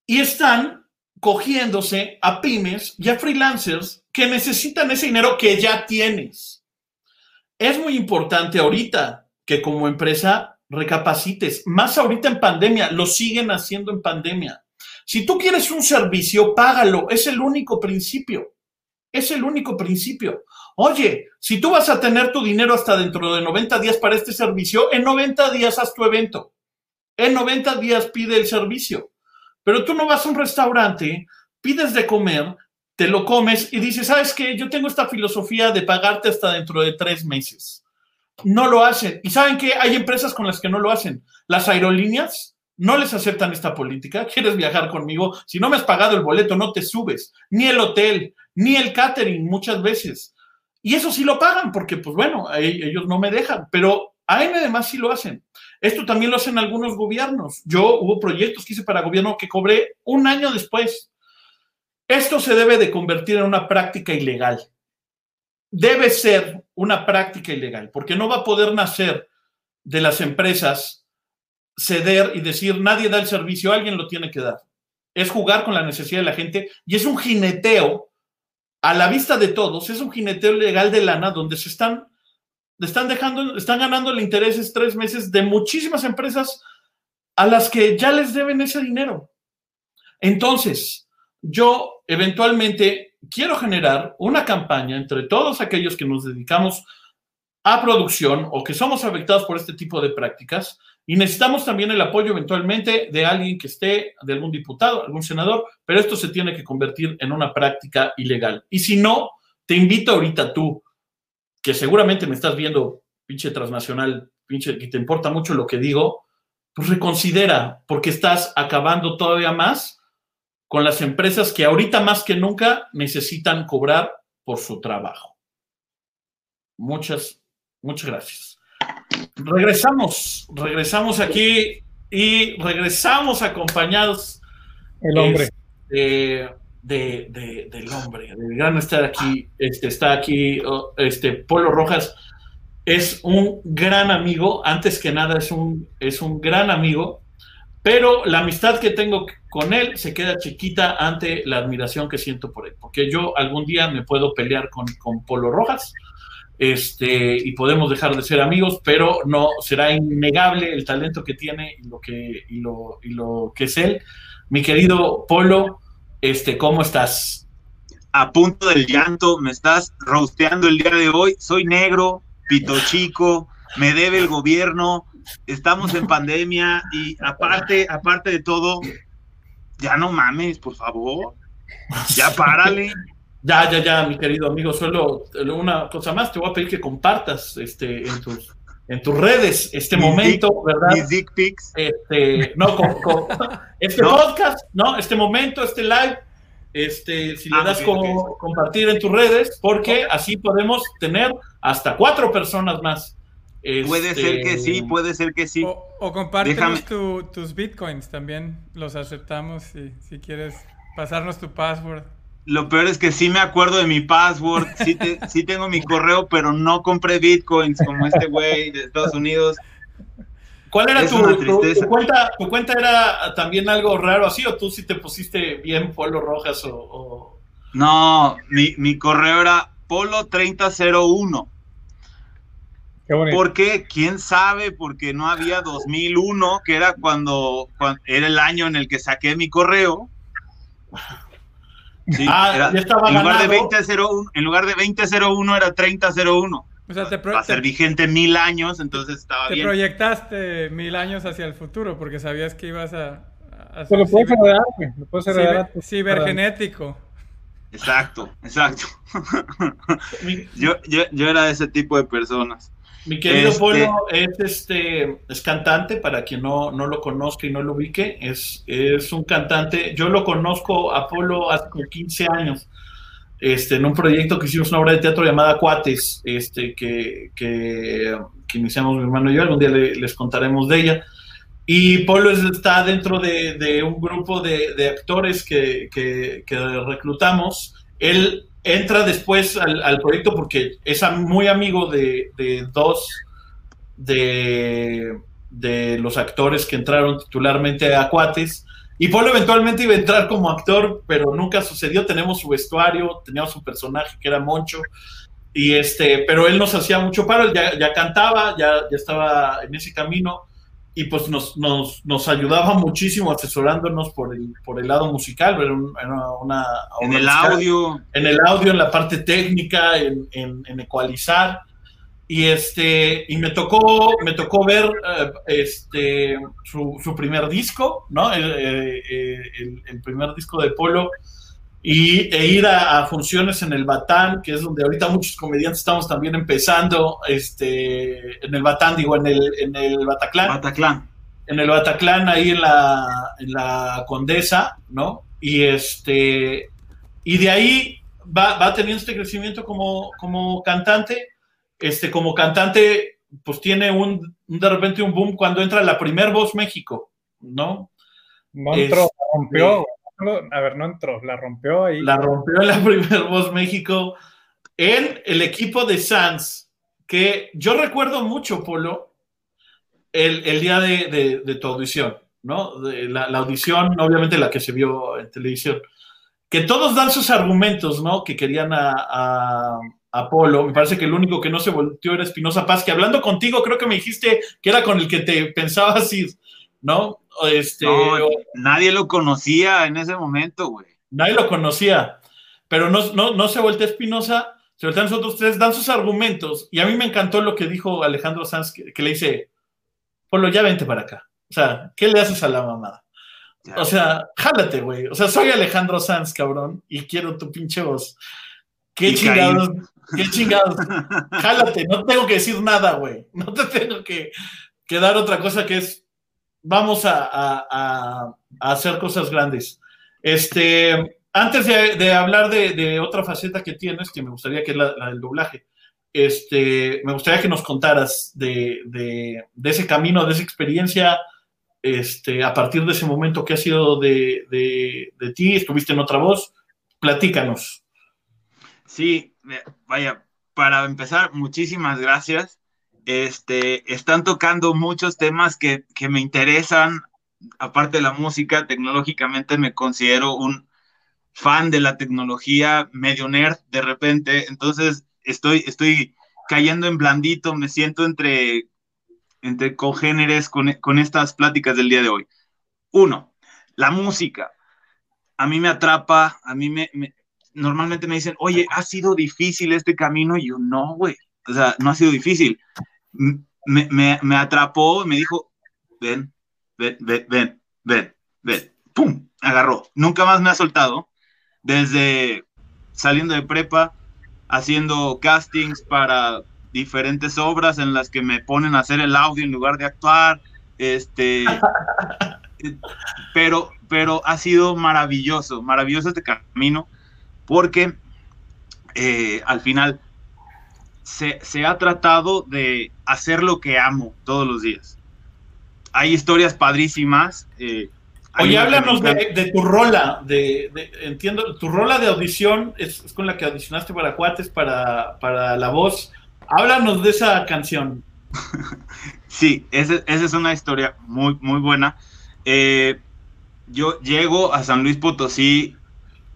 Y están cogiéndose a pymes y a freelancers que necesitan ese dinero que ya tienes. Es muy importante ahorita que como empresa recapacites, más ahorita en pandemia, lo siguen haciendo en pandemia. Si tú quieres un servicio, págalo, es el único principio, es el único principio. Oye, si tú vas a tener tu dinero hasta dentro de 90 días para este servicio, en 90 días haz tu evento, en 90 días pide el servicio, pero tú no vas a un restaurante, pides de comer, te lo comes y dices, ¿sabes qué? Yo tengo esta filosofía de pagarte hasta dentro de tres meses no lo hacen. ¿Y saben que Hay empresas con las que no lo hacen. Las aerolíneas no les aceptan esta política. ¿Quieres viajar conmigo? Si no me has pagado el boleto, no te subes. Ni el hotel, ni el catering muchas veces. Y eso sí lo pagan porque, pues bueno, ellos no me dejan. Pero a M además sí lo hacen. Esto también lo hacen algunos gobiernos. Yo hubo proyectos que hice para gobierno que cobré un año después. Esto se debe de convertir en una práctica ilegal debe ser una práctica ilegal, porque no va a poder nacer de las empresas ceder y decir nadie da el servicio, alguien lo tiene que dar. Es jugar con la necesidad de la gente y es un jineteo a la vista de todos, es un jineteo legal de lana donde se están, están dejando, están ganando el intereses tres meses de muchísimas empresas a las que ya les deben ese dinero. Entonces, yo eventualmente quiero generar una campaña entre todos aquellos que nos dedicamos a producción o que somos afectados por este tipo de prácticas y necesitamos también el apoyo eventualmente de alguien que esté, de algún diputado, algún senador, pero esto se tiene que convertir en una práctica ilegal. Y si no, te invito ahorita tú, que seguramente me estás viendo, pinche transnacional, pinche, que te importa mucho lo que digo, pues reconsidera, porque estás acabando todavía más con las empresas que ahorita más que nunca necesitan cobrar por su trabajo. Muchas, muchas gracias. Regresamos, regresamos aquí y regresamos acompañados. El hombre. Este, de, del hombre, del gran estar aquí. Este, está aquí oh, este, Polo Rojas. Es un gran amigo, antes que nada es un, es un gran amigo, pero la amistad que tengo con él se queda chiquita ante la admiración que siento por él, porque yo algún día me puedo pelear con, con Polo Rojas, este, y podemos dejar de ser amigos, pero no será innegable el talento que tiene y lo que, y lo, y lo que es él. Mi querido Polo, este, ¿cómo estás? A punto del llanto, me estás rosteando el día de hoy. Soy negro, pito chico, me debe el gobierno, estamos en pandemia y aparte, aparte de todo, ya no mames, por favor. Ya párale. Ya, ya, ya, mi querido amigo, solo una cosa más, te voy a pedir que compartas este, en tus en tus redes este momento, ¿verdad? Mis dick pics. Este, no, con, este podcast, ¿no? Este momento, este live, este, si le ah, das como compartir en tus redes, porque así podemos tener hasta cuatro personas más. Puede ser que sí, este, puede ser que sí. O, o compártenos tus bitcoins también, los aceptamos si, si quieres pasarnos tu password. Lo peor es que sí me acuerdo de mi password, sí, sí tengo mi correo, pero no compré bitcoins como este güey de Estados Unidos. ¿Cuál era tu, cuenta? ¿Tu cuenta era también algo raro así o tú sí te pusiste bien Polo Rojas o...? No, mi, mi, correo era Polo3001. Qué bonito. ¿Por qué? ¿Quién sabe? Porque no había 2001, que era cuando, cuando era el año en el que saqué mi correo. Ah, en, lugar de 2001, en lugar de 2001 era 3001. O sea, te Va a ser vigente mil años, entonces estaba te bien. Te proyectaste mil años hacia el futuro porque sabías que ibas a. a lo puedes heredar, Lo puedes heredar. cibergenético. Exacto, exacto. yo, yo, yo era de ese tipo de personas. Mi querido este... Polo es este es cantante, para quien no, no lo conozca y no lo ubique, es, es un cantante. Yo lo conozco a Polo hace 15 años, este, en un proyecto que hicimos una obra de teatro llamada Cuates, este, que, que, iniciamos mi hermano y yo, algún día les contaremos de ella. Y Polo está dentro de, de un grupo de, de actores que, que, que reclutamos. Él entra después al, proyecto porque es muy amigo de, dos de, los actores que entraron titularmente a Cuates. Y Polo eventualmente iba a entrar como actor, pero nunca sucedió. Tenemos su vestuario, teníamos su personaje que era Moncho. Y este, pero él nos hacía mucho paro, ya, ya cantaba, ya, ya estaba en ese camino y pues nos, nos, nos, ayudaba muchísimo asesorándonos por el, por el lado musical, era una, en el audio. En el audio, en la parte técnica, en, en, ecualizar. Y, este, y me, tocó, me tocó ver eh, este, su, su, primer disco, ¿no? El, eh, el, el, primer disco de Polo y, e ir a, funciones en el Batán, que es donde ahorita muchos comediantes estamos también empezando, este, en el Batán, digo, en el, en el Bataclan. Bataclan. En el Bataclan, ahí en la, en la Condesa, ¿no? Y este, y de ahí va, va teniendo este crecimiento como, como cantante, este, como cantante, pues tiene un, de repente un boom cuando entra la primer voz México, ¿no? No entró, rompió a ver, no entró, la rompió ahí. La rompió en la primer voz México en el equipo de Sanz, que yo recuerdo mucho, Polo, el, día de, tu audición, ¿no? De la, audición, obviamente la que se vio en televisión, que todos dan sus argumentos, ¿no? Que querían a, a, a Polo. Me parece que el único que no se volteó era Espinosa Paz, que hablando contigo creo que me dijiste que era con el que te pensabas ir, ¿no? Este, nadie lo conocía en ese momento, güey. Nadie lo conocía, pero no, no, no se voltea Espinosa, se voltean nosotros tres, dan sus argumentos, y a mí me encantó lo que dijo Alejandro Sanz, que, le dice, Polo, ya vente para acá. O sea, ¿qué le haces a la mamada? O sea, jálate, güey. O sea, soy Alejandro Sanz, cabrón, y quiero tu pinche voz. Qué chingados, qué chingados. jálate, no tengo que decir nada, güey. No te tengo que, que dar otra cosa que es vamos a, hacer cosas grandes. Este, antes de, hablar de, otra faceta que tienes, que me gustaría que es la, del doblaje, este, me gustaría que nos contaras de, ese camino, de esa experiencia, este, a partir de ese momento que ha sido de, de ti, estuviste en otra voz, platícanos. Sí, vaya, para empezar, muchísimas gracias. Este, están tocando muchos temas que, que me interesan. Aparte de la música, tecnológicamente me considero un fan de la tecnología, medio nerd de repente. Entonces, estoy, estoy cayendo en blandito, me siento entre, entre congéneres con, con estas pláticas del día de hoy. Uno, la música. A mí me atrapa, a mí me, normalmente me dicen, oye, ¿ha sido difícil este camino? Y yo, no, güey, o sea, no ha sido difícil. Me, me, me atrapó, me dijo, ven, ven, ven, ven, ven, ven, pum, agarró. Nunca más me ha soltado. Desde saliendo de prepa, haciendo castings para diferentes obras en las que me ponen a hacer el audio en lugar de actuar, este, pero, pero ha sido maravilloso, maravilloso este camino porque eh, al final se, ha tratado de hacer lo que amo todos los días. Hay historias padrísimas. Eh, Oye, háblanos de, tu rola, de, entiendo, tu rola de audición es, con la que audicionaste para Cuates, para, para La Voz. Háblanos de esa canción. sí, esa, es una historia muy, muy buena. Eh, yo llego a San Luis Potosí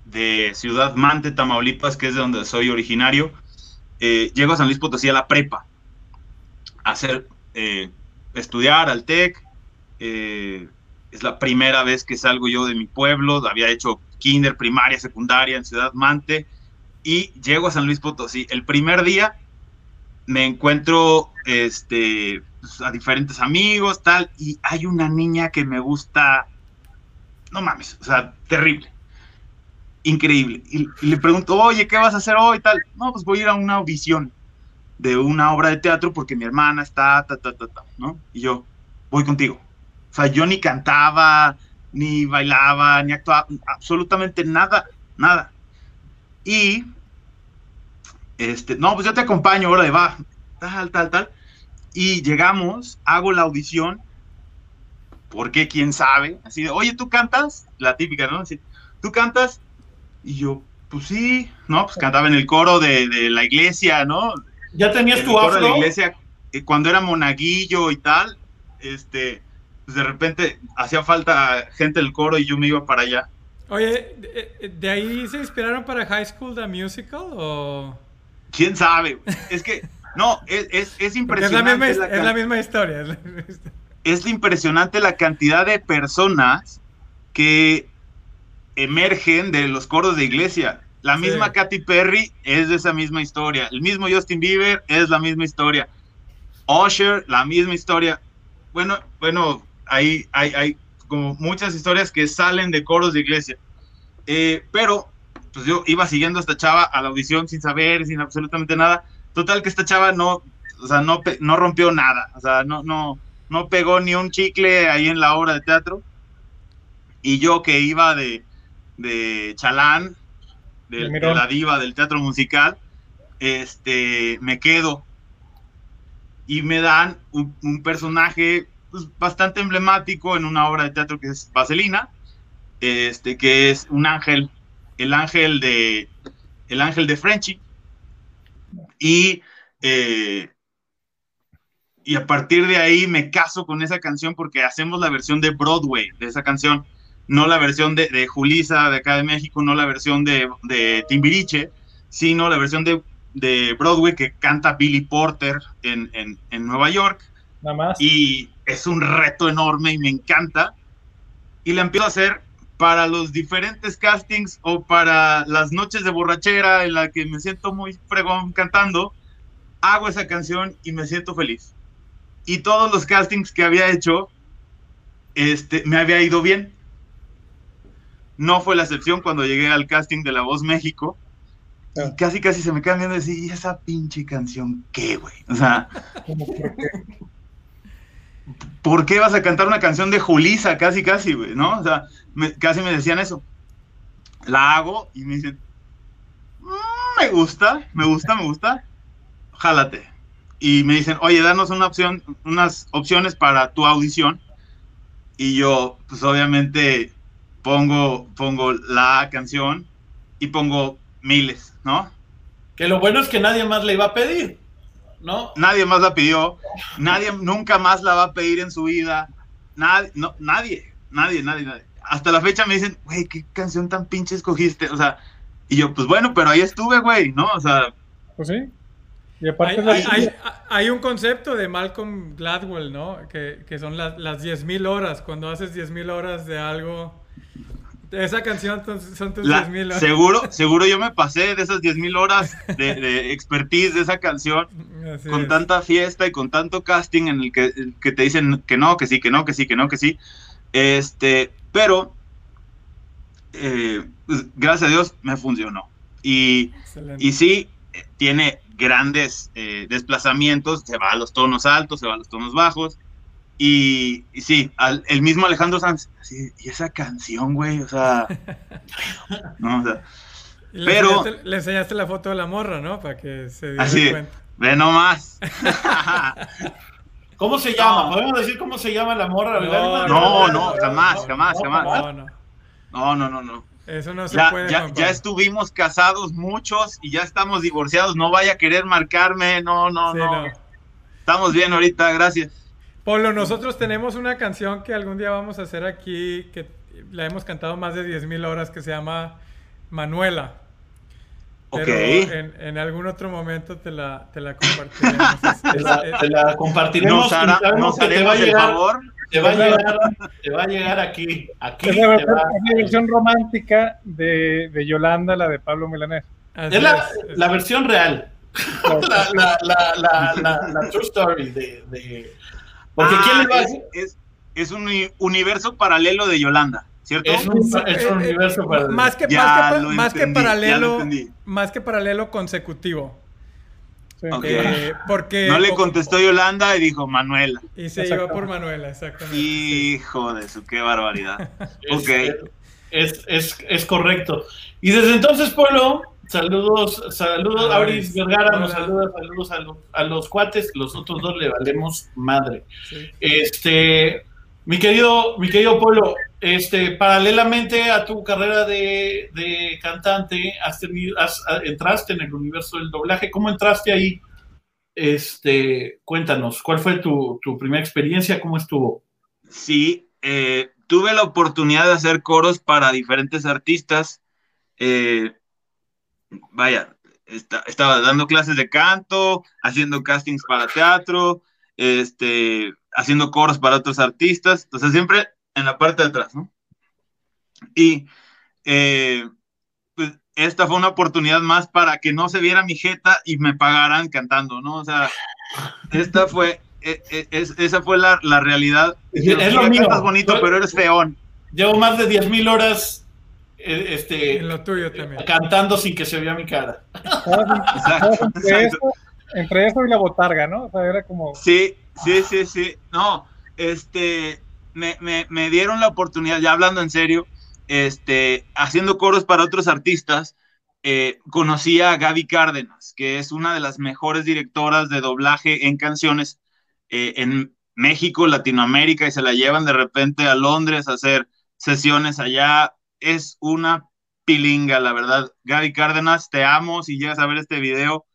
de Ciudad Mante, Tamaulipas, que es de donde soy originario, eh, llego a San Luis Potosí a la prepa, a hacer, eh, estudiar al TEC. Eh, es la primera vez que salgo yo de mi pueblo, había hecho kinder, primaria, secundaria en Ciudad Mante, y llego a San Luis Potosí. El primer día me encuentro este, pues, a diferentes amigos, tal, y hay una niña que me gusta, no mames, o sea, terrible increíble. Y, le pregunto, oye, ¿qué vas a hacer hoy? Tal. No, pues voy a ir a una audición de una obra de teatro porque mi hermana está, ta, ta, ta, ta, ¿no? Y yo, voy contigo. O sea, yo ni cantaba, ni bailaba, ni actuaba, absolutamente nada, nada. Y, este, no, pues yo te acompaño, ahora de va, tal, tal, tal. Y llegamos, hago la audición, porque quién sabe, así de, oye, ¿tú cantas? La típica, ¿no? Así, ¿tú cantas? Y yo, pues sí, ¿no? Pues cantaba en el coro de, la iglesia, ¿no? ¿Ya tenías tu afro? de la iglesia, eh, cuando era monaguillo y tal, este, pues de repente hacía falta gente del coro y yo me iba para allá. Oye, ¿de, ahí se inspiraron para High School the Musical o...? ¿Quién sabe? Es que, no, es, es, impresionante. Es la, misma, historia. Es impresionante la cantidad de personas que emergen de los coros de iglesia. La misma Katy Perry es de esa misma historia. El mismo Justin Bieber es la misma historia. Usher, la misma historia. Bueno, bueno, hay, hay, hay como muchas historias que salen de coros de iglesia. Eh, pero, pues yo iba siguiendo a esta chava a la audición sin saber, sin absolutamente nada. Total que esta chava no, o sea, no, no rompió nada. O sea, no, no, no pegó ni un chicle ahí en la obra de teatro. Y yo que iba de, de Chalán, de, la diva del teatro musical, este, me quedo. Y me dan un, personaje pues, bastante emblemático en una obra de teatro que es Vaselina, este, que es un ángel, el ángel de, el ángel de Frenchy, y, eh, y a partir de ahí me caso con esa canción porque hacemos la versión de Broadway de esa canción no la versión de, de Julisa de acá de México, no la versión de, de Timbiriche, sino la versión de, de, Broadway que canta Billy Porter en, en, en Nueva York. Nada más. Y es un reto enorme y me encanta. Y la empiezo a hacer para los diferentes castings o para las noches de borrachera en la que me siento muy fregón cantando, hago esa canción y me siento feliz. Y todos los castings que había hecho, este, me había ido bien. No fue la excepción cuando llegué al casting de La Voz México. Y ah. casi, casi se me quedan viendo y decir, ¿y esa pinche canción qué, güey? O sea, ¿por qué vas a cantar una canción de Julisa? Casi, casi, güey, ¿no? O sea, casi me decían eso. la hago y me dicen, "Mm, me gusta, me gusta, me gusta, jálate. Y me dicen, oye, danos una opción, unas opciones para tu audición. Y yo, pues obviamente pongo, pongo la canción y pongo miles, ¿no? Que lo bueno es que nadie más le iba a pedir, ¿no? Nadie más la pidió, nadie nunca más la va a pedir en su vida, nadie, no, nadie, nadie, nadie, nadie. Hasta la fecha me dicen, güey, qué canción tan pinche escogiste, o sea, y yo, pues bueno, pero ahí estuve, güey, ¿no? O sea, Pues sí. Y aparte Hay, la- hay- hay- hay un concepto de Malcolm Gladwell, ¿no? Que, que son las, las 10.000 horas. Cuando haces 10.000 horas de algo, esa canción son tus la- 10.000 horas. seguro, seguro yo me pasé de esas 10 mil horas de, de expertise de esa canción Así con es. tanta fiesta y con tanto casting en el que, que te dicen que no, que sí, que no, que sí, que no, que sí. Este, pero eh, pues, gracias a Dios me funcionó. Y, Excelente. y sí, tiene grandes eh, desplazamientos, se va a los tonos altos, se va a los tonos bajos. Y, y sí, al- el mismo Alejandro Sanz, así, y esa canción, güey, o sea, no, o sea, le, pero- enseñaste, le enseñaste la foto de la morra, ¿no? Para que se diera Así. cuenta. ve nomás. ¿Cómo se llama? ¿Podemos decir cómo se llama la morra? No, no, no, jamás, jamás, no, jamás. No, no. No, no, no, no. Eso no se Ya, puede. ya, ya estuvimos casados muchos y ya estamos divorciados. No vaya a querer marcarme. No, no, Sí, no. no. Estamos bien ahorita, gracias. Polo, nosotros tenemos una canción que algún día vamos a hacer aquí, que la hemos cantado más de 10.000 horas, que se llama Manuela. Ok. Pero en, en algún otro momento te la, te la compartiremos. Es- Te la, es- te la compartiremos Nos, hará- y sabemos nos que te va a llegar, favor. te va a llegar, te va a llegar aquí, aquí es la, versión, romántica de, de Yolanda, la de Pablo Milanés. así es la, es. la versión real, la, la, la, la, la, la true story de, de- porque Ah, quién le va a es, es, es un uni- universo paralelo de Yolanda, ¿cierto? es un, es un Eh, eh, universo para más que, Ya más que, pa- lo más que entendí, ya lo paralelo, más que paralelo consecutivo. Sí. Eh, porque No le contestó Yolanda y dijo Manuela. y se iba por Manuela, exactamente. sí. Hijo de su, qué barbaridad. Es, Ok. es, es, es correcto. Y desde entonces, Polo, saludos, saludos, Auris. Vergara, nos saluda, saludos a, los- a los cuates, los otros dos le valemos madre. Sí. Este, mi querido, mi querido Polo, este, paralelamente a tu carrera de, de cantante, has tenido, has- a- entraste en el universo del doblaje. ¿Cómo entraste ahí? Este, cuéntanos, ¿cuál fue tu, tu primera experiencia? ¿Cómo estuvo? Sí, eh, tuve la oportunidad de hacer coros para diferentes artistas. Eh, vaya, esta- estaba dando clases de canto, haciendo castings para teatro, este, haciendo coros para otros artistas, entonces siempre en la parte de atrás, ¿no? Y eh, pues, esta fue una oportunidad más para que no se viera mi jeta y me pagaran cantando, ¿no? O sea, esta fue, e- e- es- esa fue la, la realidad. Es- es "Sí, lo mío. cantas bonito, Yo- pero eres feón. Llevo más de 10.000 mil horas este, En lo tuyo también. cantando sin que se vea mi cara. Estabas Exacto, entre, exacto. eso, entre eso y la botarga, ¿no? O sea, era como. Sí, sí, sí, sí. No, este, me, me, me dieron la oportunidad, ya hablando en serio, este, haciendo coros para otros artistas, eh, conocí a Gaby Cárdenas, que es una de las mejores directoras de doblaje en canciones eh, en México, Latinoamérica, y se la llevan de repente a Londres a hacer sesiones allá. Es una pilinga, la verdad. Gaby Cárdenas, te amo. Si llegas a ver este video,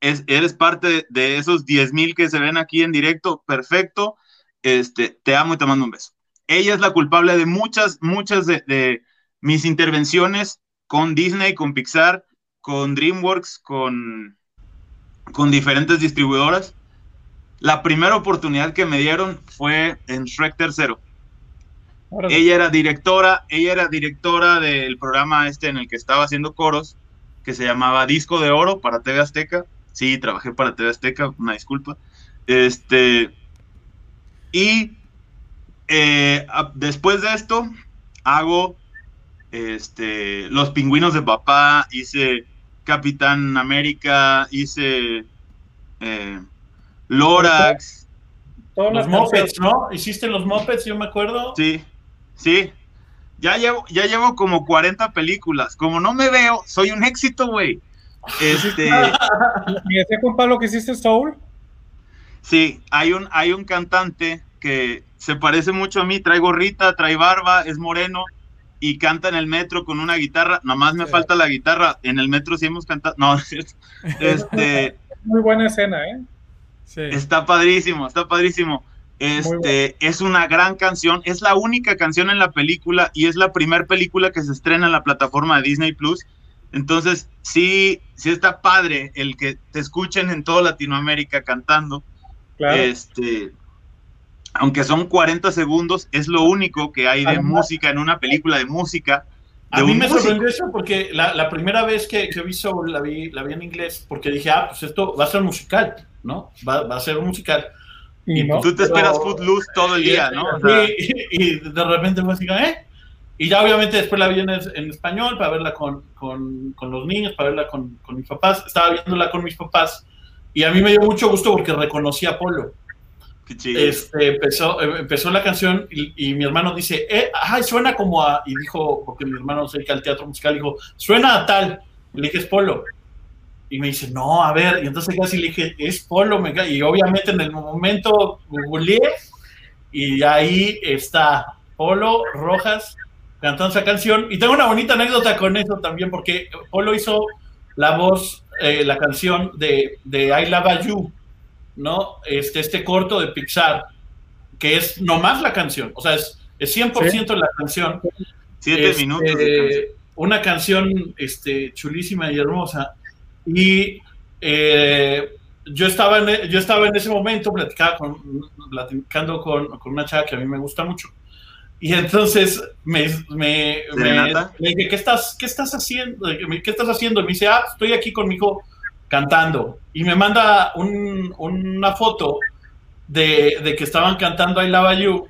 es, eres parte de, esos 10 mil que se ven aquí en directo, perfecto. Este, te amo y te mando un beso. Ella es la culpable de muchas, muchas de, de mis intervenciones con Disney, con Pixar, con DreamWorks, con, con diferentes distribuidoras. La primera oportunidad que me dieron fue en Shrek Tercero. Ella era directora, ella era directora del programa este en el que estaba haciendo coros, que se llamaba Disco de Oro para TV Azteca. Sí, trabajé para TV Azteca, una disculpa. Este, y eh, a- después de esto, hago este, Los Pingüinos de Papá, hice Capitán América, hice eh, Lorax. todas Los mopeds, ¿no? Hiciste los mopeds, yo me acuerdo. Sí, sí. Ya llevo, ya llevo como 40 películas. Como no me veo, soy un éxito, güey. Este. ¿Y decía con Pablo que hiciste Soul? Sí, hay un, hay un cantante que se parece mucho a mí, trae gorrita, trae barba, es moreno y canta en el metro con una guitarra. Nomás me falta la guitarra. En el metro sí hemos cantado. No, es cierto. Este. Muy buena escena, ¿eh? Sí. Está padrísimo, está padrísimo. Este es una gran canción, es la única canción en la película y es la primera película que se estrena en la plataforma de Disney Plus. Entonces, sí, sí está padre el que te escuchen en toda Latinoamérica cantando. Este, aunque son 40 segundos, es lo único que hay de música en una película de música. a mí me sorprendió eso porque la, primera vez que, que vi Soul la vi, la vi en inglés porque dije, ah, pues esto va a ser musical, ¿no? Va, va a ser un musical. Y, tú te esperas Footloose todo el día, ¿no? y, de repente fue así, ¿eh? Y ya obviamente después la vi en, español para verla con, con, con, los niños, para verla con, con, mis papás. Estaba viéndola con mis papás y a mí me dio mucho gusto porque reconocí a Polo. Este, empezó, empezó la canción y, mi hermano dice, eh, ay, suena como a, y dijo, porque mi hermano se dedica al teatro musical, dijo, suena a tal. Le dije, es Polo. Y me dice, no, a ver, y entonces casi le dije, es Polo, me y obviamente en el momento googleé y ahí está Polo Rojas cantando esa canción. Y tengo una bonita anécdota con eso también, porque Polo hizo la voz, eh, la canción de, de I Love You, ¿no? Este, este corto de Pixar, que es nomás la canción, o sea, es, es 100% la canción. Siete este, minutos. Una canción este, chulísima y hermosa. Y eh, yo, estaba en, e, yo estaba en ese momento con, platicando con, con, una chava que a mí me gusta mucho. Y entonces me, me, me, dije, ¿qué estás, ¿qué estás haciendo? ¿Qué estás haciendo? Y me dice, ah, estoy aquí con mi hijo cantando. Y me manda un, una foto de, de, que estaban cantando I Love You.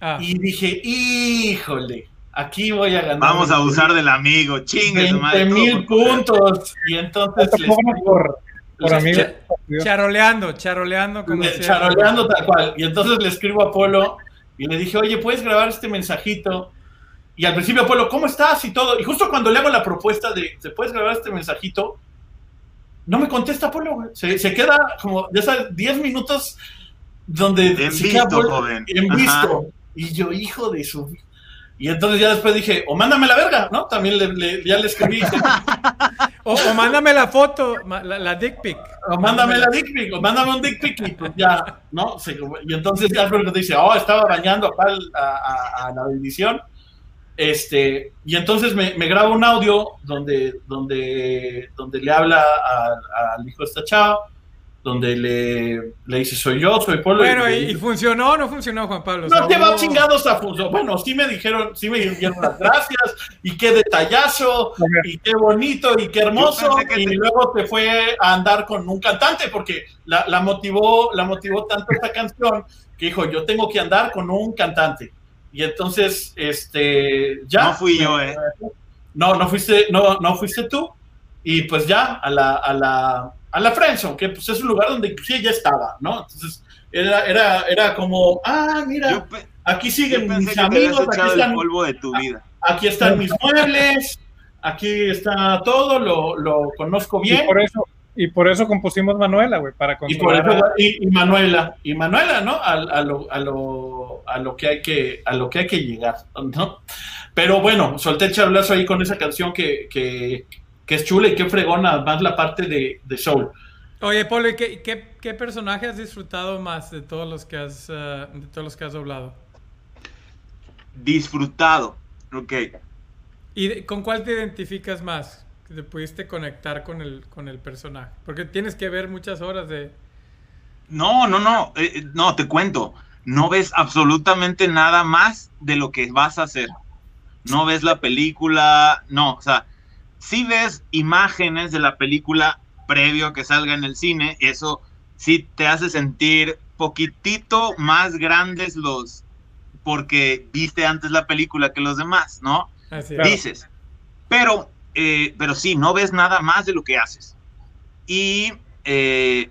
Ah. Y dije, híjole, aquí voy a ganar. Vamos a usar del amigo, chingue 20 mil puntos. Y entonces les por, charoleando, charoleando. Como charoleando tal cual. Y entonces le escribo a Polo y le dije, oye, ¿puedes grabar este mensajito? Y al principio Polo, ¿cómo estás? Y todo. Y justo cuando le hago la propuesta de, ¿te puedes grabar este mensajito? No me contesta Polo, Se, se queda como, ya sabes, 10 minutos donde... En visto, joven. En visto. Y yo, hijo de su y entonces ya después dije, o mándame la verga, ¿no? También le, ya le escribí. o, mándame la foto, la, dick pic. O mándame la dick pic, o mándame un dick pic y pues ya, ¿no? y entonces ya te dice, oh, estaba bañando a, a, la bendición. Este, y entonces me, me grabo un audio donde, donde, donde le habla al hijo de esta chava donde le, le dice soy yo, soy Polo. Bueno, y, funcionó o no funcionó, Juan Pablo. No te va chingados a funcionar. Bueno, sí me dijeron, sí me dieron las gracias, y qué detallazo, y qué bonito, y qué hermoso, y luego te fue a andar con un cantante, porque la, la, motivó, la motivó tanto esta canción, que dijo, yo tengo que andar con un cantante. Y entonces, este, ya. No fui yo, eh. No, no fuiste, no, no fuiste tú. Y pues ya, a la, a la a la Friendzone, que pues es un lugar donde sí ya estaba, ¿no? Entonces era, era, era como, ah, mira, aquí siguen mis amigos, aquí están, el polvo de tu vida. aquí están mis muebles, aquí está todo, lo, lo conozco bien. Y por eso, y por eso compusimos Manuela, güey, para y, por eso, y, Manuela, y Manuela, ¿no? A, a, lo, a, lo, a, lo que hay que, a lo que hay que llegar, ¿no? Pero bueno, solté el chablazo ahí con esa canción que, que, que es chula y qué fregona, más la parte de, de Soul. Oye, Polo, ¿qué, qué, personaje has disfrutado más de todos los que has, uh, de todos los que has doblado? Disfrutado, ok. ¿Y con cuál te identificas más? Que te pudiste conectar con el, con el personaje. Porque tienes que ver muchas horas de... No, no, no, eh, eh, no, te cuento. No ves absolutamente nada más de lo que vas a hacer. No ves la película, no, o sea, si ves imágenes de la película previo a que salga en el cine, eso sí te hace sentir poquitito más grandes los porque viste antes la película que los demás, ¿no? Dices. Pero, eh, pero sí, no ves nada más de lo que haces. Y eh,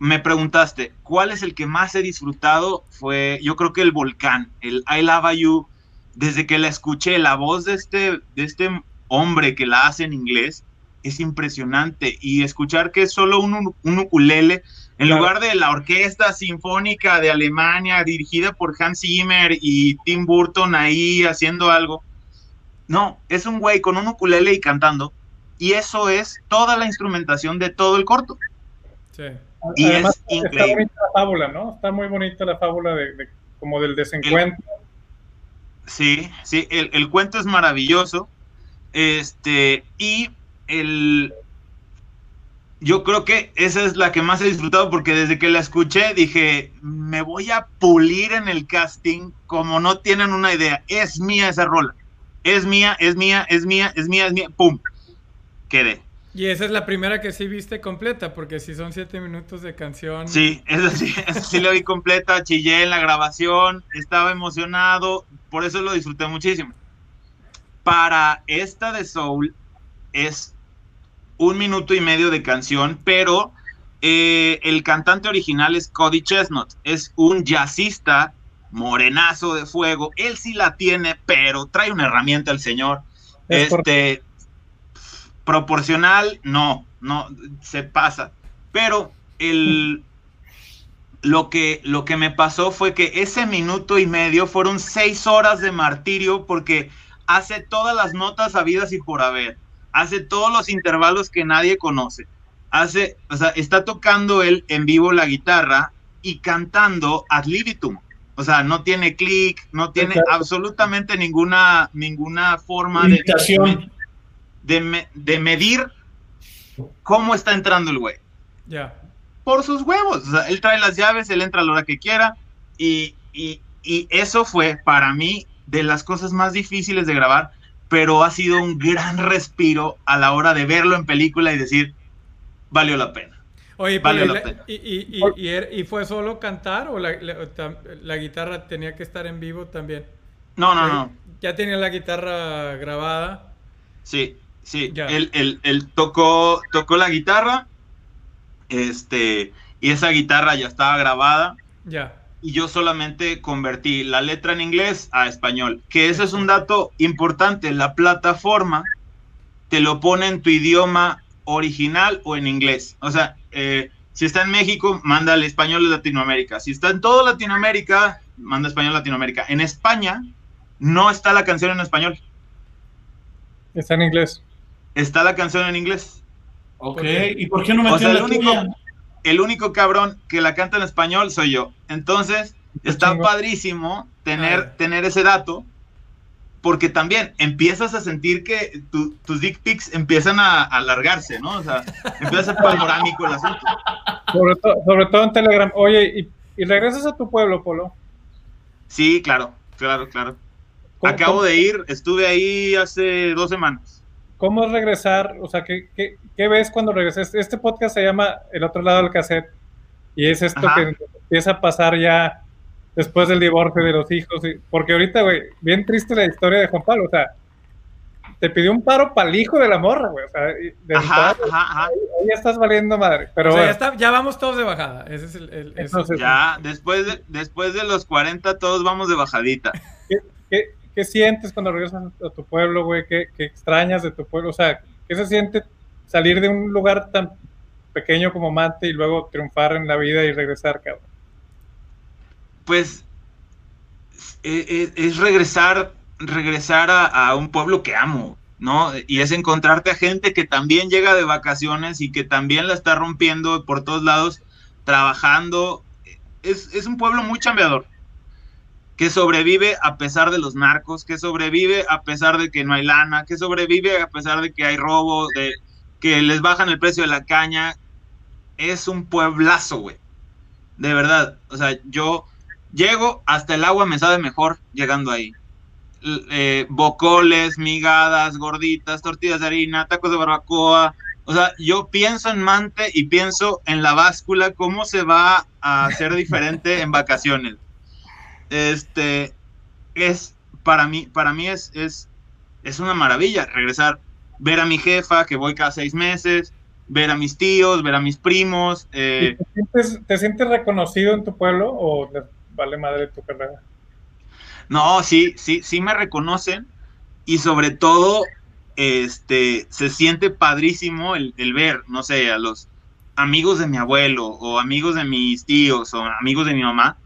me preguntaste, ¿cuál es el que más he disfrutado? Fue, yo creo que el volcán, el I Love You desde que la escuché, la voz de este, de este hombre que la hace en inglés es impresionante. Y escuchar que es solo un, un ukulele, en lugar de la orquesta sinfónica de Alemania dirigida por Hans Zimmer y Tim Burton ahí haciendo algo. No, es un güey con un ukulele y cantando. Y eso es toda la instrumentación de todo el corto. Sí. Y es increíble. Está bonita la fábula, ¿no? Está muy bonita la fábula de, como del desencuentro. sí, sí, el, el, cuento es maravilloso. Este, y el, yo creo que esa es la que más he disfrutado porque desde que la escuché dije, me voy a pulir en el casting como no tienen una idea. Es mía esa rola. Es mía, es mía, es mía, es mía, es mía. ¡Pum! Quedé. Y esa es la primera que sí viste completa, porque si son siete minutos de canción. Sí, esa sí, esa sí la vi completa, chillé en la grabación, estaba emocionado, por eso lo disfruté muchísimo. Para esta de Soul es un minuto y medio de canción, pero eh, el cantante original es Cody Chestnut, es un jazzista morenazo de fuego, él sí la tiene, pero trae una herramienta el señor. este, proporcional, no, no, se pasa. Pero el, lo, que, lo que me pasó fue que ese minuto y medio fueron seis horas de martirio porque hace todas las notas habidas y por haber hace todos los intervalos que nadie conoce. Hace, o sea, está tocando él en vivo la guitarra y cantando ad libitum. O sea, no tiene clic, no tiene absolutamente ninguna, ninguna forma de, de, de, medir cómo está entrando el güey. Ya. Por sus huevos. O sea, él trae las llaves, él entra a la hora que quiera. Y, y, y eso fue para mí de las cosas más difíciles de grabar pero ha sido un gran respiro a la hora de verlo en película y decir, valió la pena. Oye, valió la pena. Er, y, fue solo cantar o la, guitarra tenía que estar en vivo también? No, no, no. ¿Ya tenía la guitarra grabada? Sí, sí. Él, él, tocó, tocó la guitarra, este, y esa guitarra ya estaba grabada. Ya y yo solamente convertí la letra en inglés a español. Que ese es un dato importante. La plataforma te lo pone en tu idioma original o en inglés. O sea, eh, si está en México, manda el español de Latinoamérica. Si está en toda Latinoamérica, manda español Latinoamérica. En España, no está la canción en español. Está en inglés. Está la canción en inglés. Ok, ¿y por qué no me o sea, el único, el único cabrón que la canta en español soy yo. Entonces, está padrísimo tener, tener ese dato, porque también empiezas a sentir que tus dick pics empiezan a, alargarse, ¿no? O sea, empieza a ser panorámico el asunto. Sobre, todo en Telegram. Oye, ¿y, regresas a tu pueblo, Polo? Sí, claro, claro, claro. Acabo de ir, estuve ahí hace dos semanas. ¿Cómo es regresar? O sea, ¿qué, qué, ves cuando regresas? Este podcast se llama El otro lado del cassette y es esto que empieza a pasar ya después del divorcio de los hijos. Porque ahorita, güey, bien triste la historia de Juan Pablo. O sea, te pidió un paro para el hijo de la morra, güey. O sea, de ajá, ajá, Ahí, ya estás valiendo madre. Pero o sea, ya, está, ya, vamos todos de bajada. Ese es el, ya, después de, después de los 40 todos vamos de bajadita. ¿Qué, qué, ¿qué sientes cuando regresas a tu pueblo, güey? ¿Qué, extrañas de tu pueblo? O sea, ¿qué se siente salir de un lugar tan pequeño como Mante y luego triunfar en la vida y regresar, cabrón? Pues e, e, es, regresar, regresar a, un pueblo que amo, ¿no? Y es encontrarte a gente que también llega de vacaciones y que también la está rompiendo por todos lados, trabajando. Es, es un pueblo muy chambeador que sobrevive a pesar de los narcos, que sobrevive a pesar de que no hay lana, que sobrevive a pesar de que hay robo, de que les bajan el precio de la caña. Es un pueblazo, güey. De verdad. O sea, yo llego, hasta el agua me sabe mejor llegando ahí. Eh, bocoles, migadas, gorditas, tortillas de harina, tacos de barbacoa. O sea, yo pienso en Mante y pienso en la báscula, cómo se va a hacer diferente en vacaciones este, es, para mí, para mí es, es, es una maravilla regresar, ver a mi jefa, que voy cada seis meses, ver a mis tíos, ver a mis primos. Eh, te, sientes, reconocido en tu pueblo o vale madre tu carrera? No, sí, sí, sí me reconocen y sobre todo, este, se siente padrísimo el, el ver, no sé, a los amigos de mi abuelo o amigos de mis tíos o amigos de mi mamá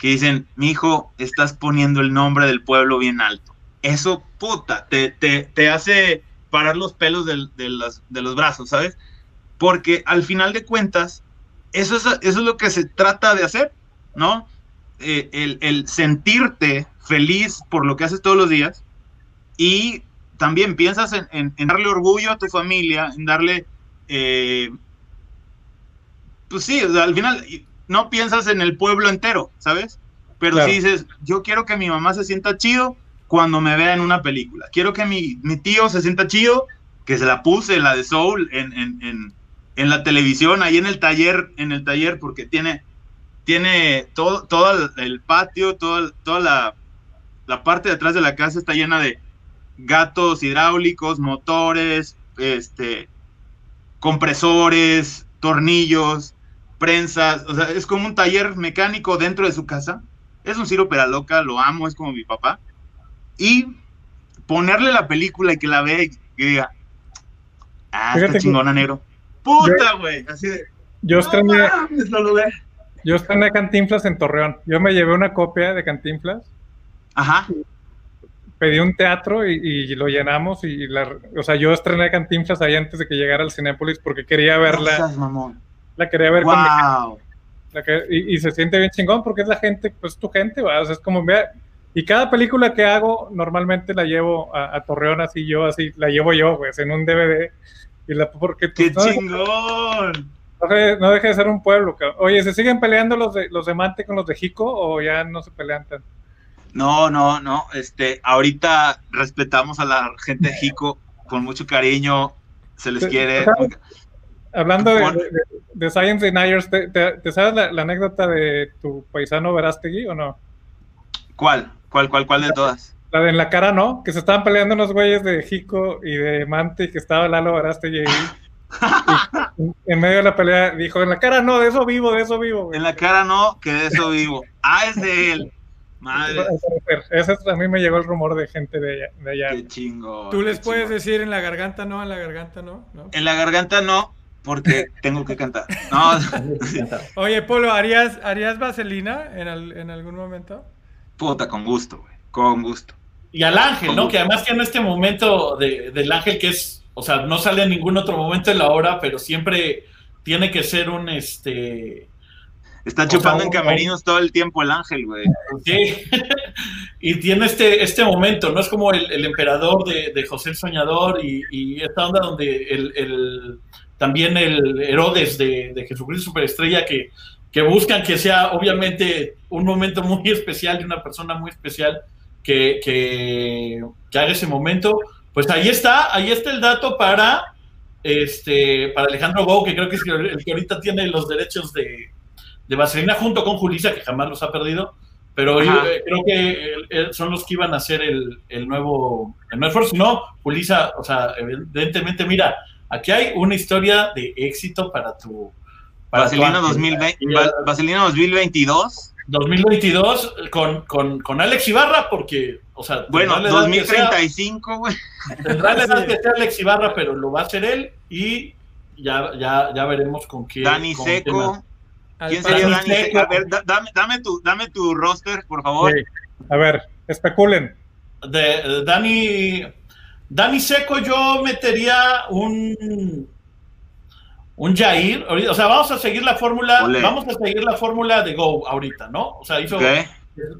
que dicen, mi hijo, estás poniendo el nombre del pueblo bien alto. Eso, puta, te, te, te hace parar los pelos de, los, de los brazos, ¿sabes? Porque al final de cuentas, eso es, eso es lo que se trata de hacer, ¿no? Eh, el, el, sentirte feliz por lo que haces todos los días y también piensas en, en, darle orgullo a tu familia, en darle, eh, pues sí, al final no piensas en el pueblo entero, ¿sabes? Pero si dices, yo quiero que mi mamá se sienta chido cuando me vea en una película. Quiero que mi, mi tío se sienta chido, que se la puse, la de Soul, en, en, en, en, la televisión, ahí en el taller, en el taller, porque tiene, tiene todo, todo el patio, todo, toda la, la parte de atrás de la casa está llena de gatos hidráulicos, motores, este, compresores, tornillos, prensas, o sea, es como un taller mecánico dentro de su casa. Es un Ciro Peraloca, lo amo, es como mi papá. Y ponerle la película y que la vea y que diga, ah, está chingona, negro. Puta, güey, así de. Yo estrené, yo estrené Cantinflas en Torreón. Yo me llevé una copia de Cantinflas. Ajá. Pedí un teatro y, lo llenamos y la, o sea, yo estrené Cantinflas ahí antes de que llegara al Cinépolis porque quería verla. Mamón la quería ver wow. la que, y, se siente bien chingón porque es la gente, pues tu gente, ¿va? O sea, es como, vea, y cada película que hago, normalmente la llevo a, Torreón así, yo así, la llevo yo, pues, en un DVD. Y la, porque, pues, ¡Qué chingón! No deje, de ser un pueblo, cabrón. Oye, ¿se siguen peleando los de, los de Mante con los de Jico o ya no se pelean tanto? No, no, no. Este, ahorita respetamos a la gente de Jico con mucho cariño. Se les quiere. Hablando de, Science Deniers, ¿te, te, sabes la, anécdota de tu paisano Verástegui o no? ¿Cuál? ¿Cuál, cuál, cuál de todas? La de en la cara, ¿no? Que se estaban peleando unos güeyes de Jico y de Mante y que estaba Lalo Verástegui ahí. en medio de la pelea dijo, en la cara no, de eso vivo, de eso vivo. En la cara no, que de eso vivo. Ah, es de él. Madre. Ese a mí me llegó el rumor de gente de allá. Qué chingo. Tú les puedes decir en la garganta no, en la garganta no. ¿no? En la garganta no, porque tengo que cantar. No. Oye, Polo, ¿harías, ¿harías vaselina en, en algún momento? Puta, con gusto, güey. Con gusto. Y al ángel, ¿no? Que además tiene este momento de, del ángel que es, o sea, no sale en ningún otro momento de la hora, pero siempre tiene que ser un, este... Está chupando en camerinos todo el tiempo el ángel, güey. Sí. y tiene este, este momento, ¿no? Es como el, emperador de, José el Soñador y, y esta onda donde el también el Herodes de, Jesucristo Superestrella, que, que buscan que sea obviamente un momento muy especial de una persona muy especial que, que, haga ese momento. Pues ahí está, ahí está el dato para, este, para Alejandro Gou, que creo que es el que ahorita tiene los derechos de, de Vaselina junto con Julisa, que jamás los ha perdido. Pero yo, eh, creo que son los que iban a hacer el, el nuevo, el nuevo esfuerzo. No, Julisa, o sea, evidentemente, mira, Aquí hay una historia de éxito para tu. Para Vaselina, 2020, Vaselina 2022. 2022 con, con, con, Alex Ibarra, porque, o sea, bueno, 2035, güey. Tendrá la edad que sea Alex Ibarra, pero lo va a hacer él y ya, ya, ya veremos con quién. Dani Seco. ¿Quién sería Dani, Seco? A ver, dame, dame, tu, dame tu roster, por favor. A ver, especulen. De, Dani, Dani Seco, yo metería un un Jair, o sea, vamos a seguir la fórmula, vamos a seguir la fórmula de Go ahorita, ¿no? O sea, hizo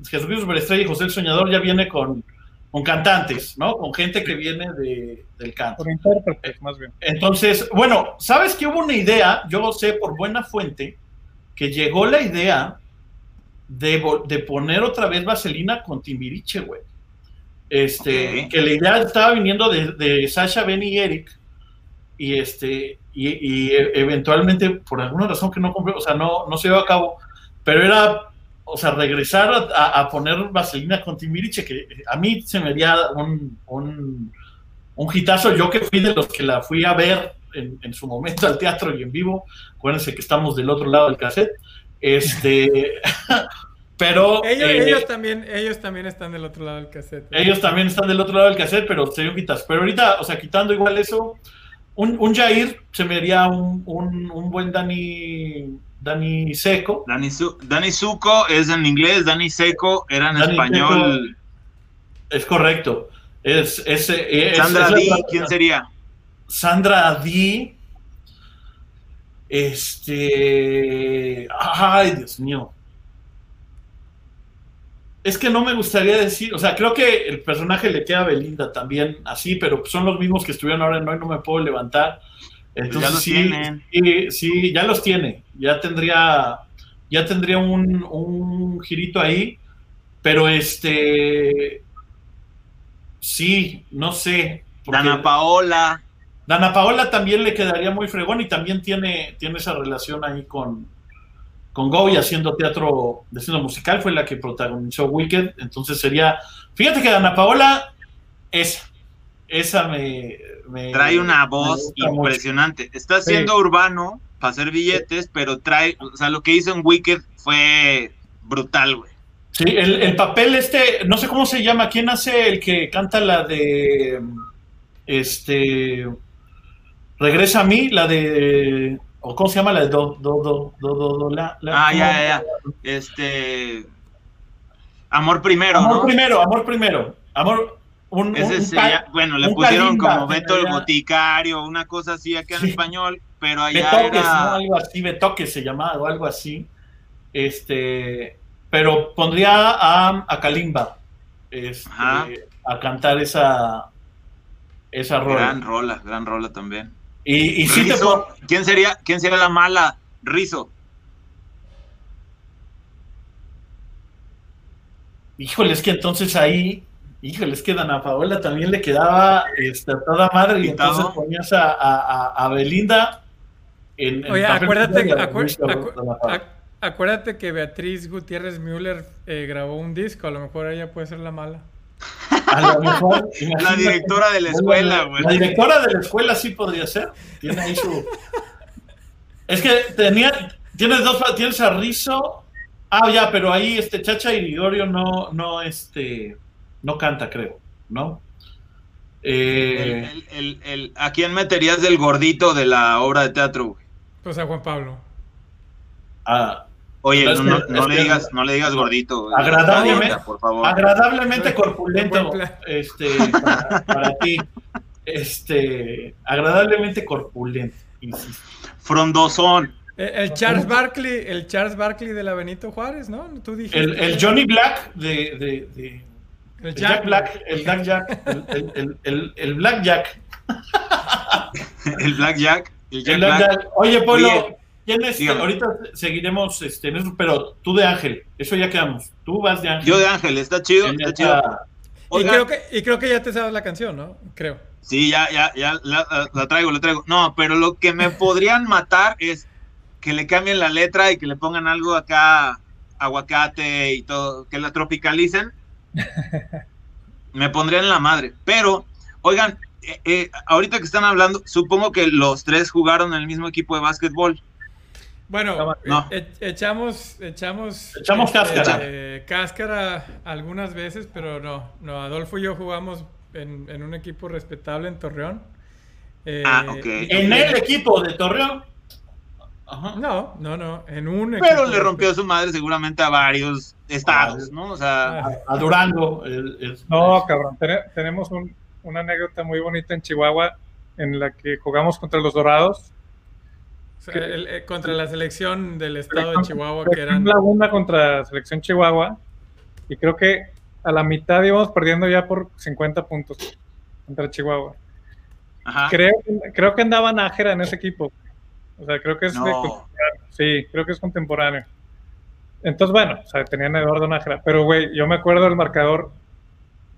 Jesucristo Superestrella y José el Soñador ya viene con, con cantantes, ¿no? Con gente que viene de, del canto. Por intérpretes, más bien. Entonces, bueno, ¿sabes que hubo una idea? Yo lo sé por buena fuente, que llegó la idea de, de poner otra vez Vaselina con Timbiriche, güey. Este, que la idea estaba viniendo de, de Sasha, Benny y Eric, y este, y, eventualmente, por alguna razón que no compré, o sea, no, no se llevó a cabo, pero era, o sea, regresar a, poner Vaselina con Timbiriche, que a mí se me haría un, un, un hitazo, yo que fui de los que la fui a ver en, en, su momento al teatro y en vivo, acuérdense que estamos del otro lado del cassette, este, Pero ellos, ellos, también, ellos también están del otro lado del cassette. Ellos también están del otro lado del cassette, pero serían quitas. Pero ahorita, o sea, quitando igual eso, un, un Jair se me haría un, un, un buen Dani Dani Seco. Dani, Su Dani Suco es en inglés, Dani Seco era en Dani español. Seco es correcto. Es, es, es Sandra es D, ¿quién sería? Sandra D. Este. Ay, Dios mío. Es que no me gustaría decir, o sea, creo que el personaje le queda a Belinda también así, pero son los mismos que estuvieron ahora en Hoy No Me Puedo Levantar. Entonces, ya los sí. Sí, sí, ya los tiene. Ya tendría, ya tendría un, un girito ahí, pero este, sí, no sé. Dana Paola. Dana Paola también le quedaría muy fregón y también tiene, tiene esa relación ahí con, con Goy haciendo teatro, haciendo musical, fue la que protagonizó Wicked, entonces sería, fíjate que Dana Paola, esa, esa me... me trae una voz impresionante, mucho. está siendo sí. urbano para hacer billetes, sí. pero trae, o sea, lo que hizo en Wicked fue brutal, güey. Sí, el, el, papel este, no sé cómo se llama, ¿quién hace el que canta la de, este, regresa a mí, la de o cómo se llama la de do, do, do, do, do, do la, la, ah, ya, ya, ya, este, amor primero, amor ¿no? primero, amor primero, amor, un, Ese un, sería, un bueno, le pusieron calimba, como Beto el boticario, una cosa así aquí en sí. español, pero allá Betoques, era... ¿no? algo así, Betoques se llamaba o algo así, este, pero pondría a, a Kalimba, este, a cantar esa, esa rola. Gran rola, gran rola también. Y, y sí te Rizzo, ¿quién, sería, ¿Quién sería la mala? Rizo. Híjole, es que entonces ahí, híjole, es que Dana Paola también le quedaba este, toda madre y entonces ponías a, a, a Belinda en, en Oye, acuérdate, acu acuérdate que Beatriz Gutiérrez Müller eh, grabó un disco, a lo mejor ella puede ser la mala. A lo mejor, la directora de la escuela, güey. La directora de la escuela sí podría ser. Tiene ahí su. Es que tenía. Tienes dos. Tienes a Rizo. Ah, ya, pero ahí este Chacha Irigorio no, no, este. No canta, creo, ¿no? Eh... El, el, el, ¿A quién meterías del gordito de la obra de teatro, güey? Pues a Juan Pablo. Ah, Oye, no, no, no, le digas, no le digas gordito. Agradablemente, por favor. agradablemente corpulento, este, para, para, ti. Este, agradablemente corpulento, insisto. Frondosón. El, el, Charles Barkley, el Charles Barkley de la Benito Juárez, ¿no? Tú dijiste. El, el Johnny Black de, de, de el Jack, Jack Black, el Black Jack, el, el, el, Black Jack. el Black Jack. El Jack Black. Jack. Oye, Polo, Oye. ¿Quién es? Dígame. Ahorita seguiremos este, en eso, pero tú de Ángel, eso ya quedamos. Tú vas de Ángel. Yo de Ángel, está chido, está chido. Y creo, que, y creo que ya te sabes la canción, ¿no? Creo. Sí, ya, ya, ya la, la, traigo, la traigo. No, pero lo que me podrían matar es que le cambien la letra y que le pongan algo acá, aguacate y todo, que la tropicalicen. me pondrían la madre. Pero, oigan, eh, eh, ahorita que están hablando, supongo que los tres jugaron en el mismo equipo de básquetbol. Bueno, no. e echamos, echamos, echamos cáscara. Eh, cáscara algunas veces, pero no, no. Adolfo y yo jugamos en, en un equipo respetable en Torreón. Eh, ah, ok. En el equipo de Torreón. Ajá. No, no, no, en un Pero le rompió a su madre seguramente a varios estados, ¿no? O sea, a, a Durango. El, el, no, cabrón, ten tenemos un, una anécdota muy bonita en Chihuahua en la que jugamos contra los Dorados o sea, el, el, contra la selección del estado de Chihuahua, que eran. La una contra la selección Chihuahua, y creo que a la mitad íbamos perdiendo ya por 50 puntos contra Chihuahua. Ajá. Creo, creo que andaba Nájera en ese equipo. O sea, creo que es no. de Sí, creo que es contemporáneo. Entonces, bueno, o sea, tenían a Eduardo Nájera. Pero, güey, yo me acuerdo del marcador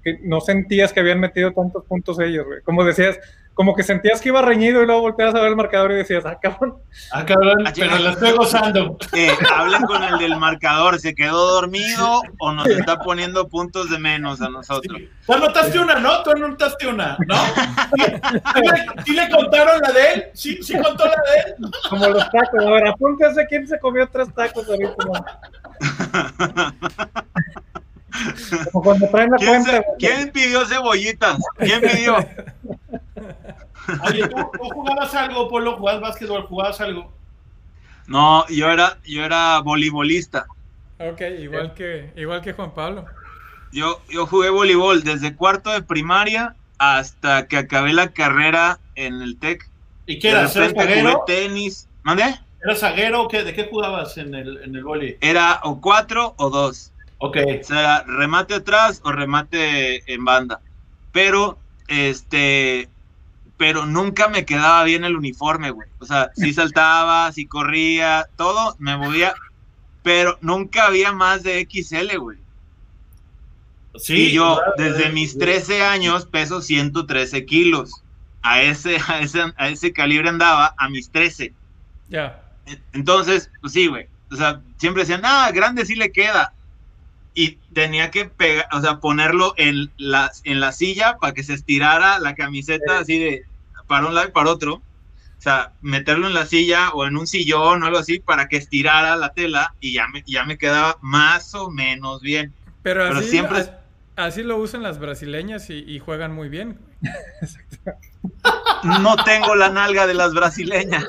que no sentías que habían metido tantos puntos ellos, güey. Como decías, como que sentías que iba reñido y luego volteabas a ver el marcador y decías, ah, cabrón. Ah, cabrón, pero lo estoy gozando. Eh, hablen con el del marcador, ¿se quedó dormido o nos está poniendo puntos de menos a nosotros? Sí. Tú anotaste una, ¿no? Tú anotaste una, ¿no? ¿Sí, le, ¿Sí le contaron la de él? ¿Sí, sí contó la de él? Como los tacos, a ver, apúntese quién se comió tres tacos ahorita. Como cuando traen la ¿Quién, cuenta, ¿Quién pidió cebollitas? ¿Quién pidió? Oye, ¿tú, jugabas algo, Polo? ¿Jugabas básquetbol? ¿Jugabas algo? No, yo era, yo era voleibolista. Ok, igual que, igual que Juan Pablo. Yo, yo jugué voleibol desde cuarto de primaria hasta que acabé la carrera en el TEC. ¿Y qué era? ¿Eras zaguero? tenis. ¿Mandé? ¿Eras zaguero o qué? ¿De qué jugabas en el, en el vole? Era o cuatro o dos. Ok. O sea, remate atrás o remate en banda. Pero, este, pero nunca me quedaba bien el uniforme, güey. O sea, sí saltaba, sí corría, todo, me movía, pero nunca había más de XL, güey. Sí, y yo desde mis 13 años peso 113 kilos. A ese, a ese, a ese calibre andaba a mis 13. Ya. Entonces, pues sí, güey. O sea, siempre decían, ah, grande sí le queda. Y tenía que pegar, o sea, ponerlo en la, en la silla para que se estirara la camiseta así de para un lado y para otro. O sea, meterlo en la silla o en un sillón o algo así para que estirara la tela y ya me, ya me quedaba más o menos bien. Pero, Pero siempre... Así lo usan las brasileñas y, juegan muy bien. No tengo la nalga de las brasileñas,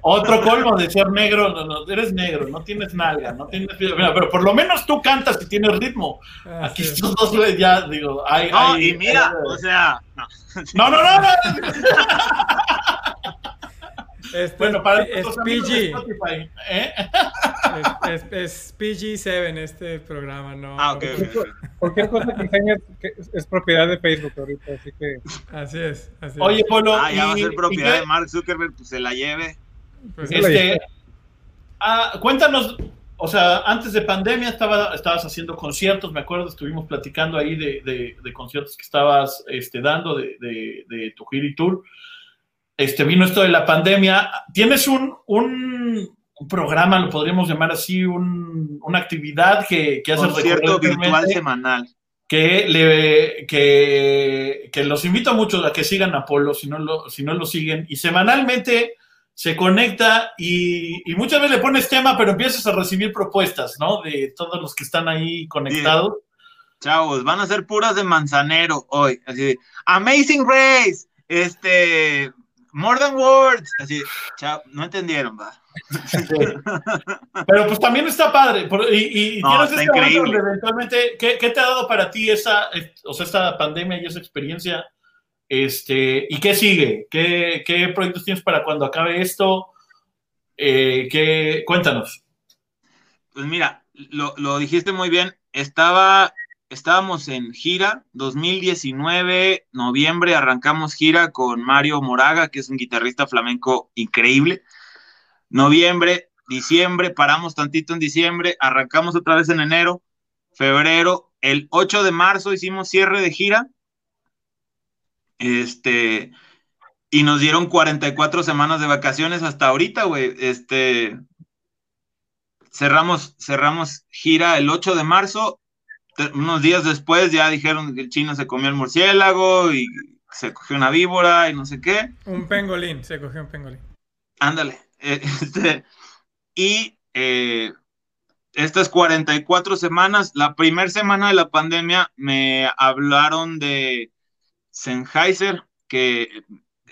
Otro colmo de ser negro, no, no, eres negro, no tienes nalga, no tienes... pero por lo menos tú cantas y tienes ritmo. Ah, Aquí estos dos ya, digo, hay... No, y mira, o sea... No, no, no, no. Este bueno, para es PG. ¿eh? Es, PG7 este programa, ¿no? Ah, ok. Cualquier cosa que enseñes es, propiedad de Facebook ahorita, así que. Así es. Así Oye, Polo. Ah, ya va a ser propiedad de Mark Zuckerberg, pues se la lleve. Pues este, ah, cuéntanos, o sea, antes de pandemia estaba, estabas haciendo conciertos, me acuerdo, estuvimos platicando ahí de, de, conciertos que estabas este, dando de, de, tu gira y tour este, vino esto de la pandemia. ¿Tienes un, un, programa, lo podríamos llamar así, una actividad que, que haces cierto virtual semanal? Que, le, que, que, los invito mucho a que sigan a Polo, si no lo, si no lo siguen, y semanalmente se conecta y, y, muchas veces le pones tema, pero empiezas a recibir propuestas, ¿no? De todos los que están ahí conectados. Chavos, van a ser puras de manzanero hoy. Así Amazing Race, este, More than words. Así, chao, no entendieron, va. Pero pues también está padre. Y, y tienes este increíble. eventualmente, ¿qué, ¿qué, te ha dado para ti esa, o sea, esta pandemia y esa experiencia? Este, ¿Y qué sigue? ¿Qué, qué proyectos tienes para cuando acabe esto? Eh, ¿qué, cuéntanos. Pues mira, lo, lo dijiste muy bien. Estaba estábamos en gira, 2019, noviembre, arrancamos gira con Mario Moraga, que es un guitarrista flamenco increíble. Noviembre, diciembre, paramos tantito en diciembre, arrancamos otra vez en enero, febrero, el 8 de marzo hicimos cierre de gira. Este, y nos dieron 44 semanas de vacaciones hasta ahorita, güey. Este, cerramos, cerramos gira el 8 de marzo unos días después ya dijeron que el chino se comió el murciélago y se cogió una víbora y no sé qué. Un pengolín, se cogió un pengolín. Ándale. Este, y eh, estas 44 semanas, la primera semana de la pandemia, me hablaron de Sennheiser, que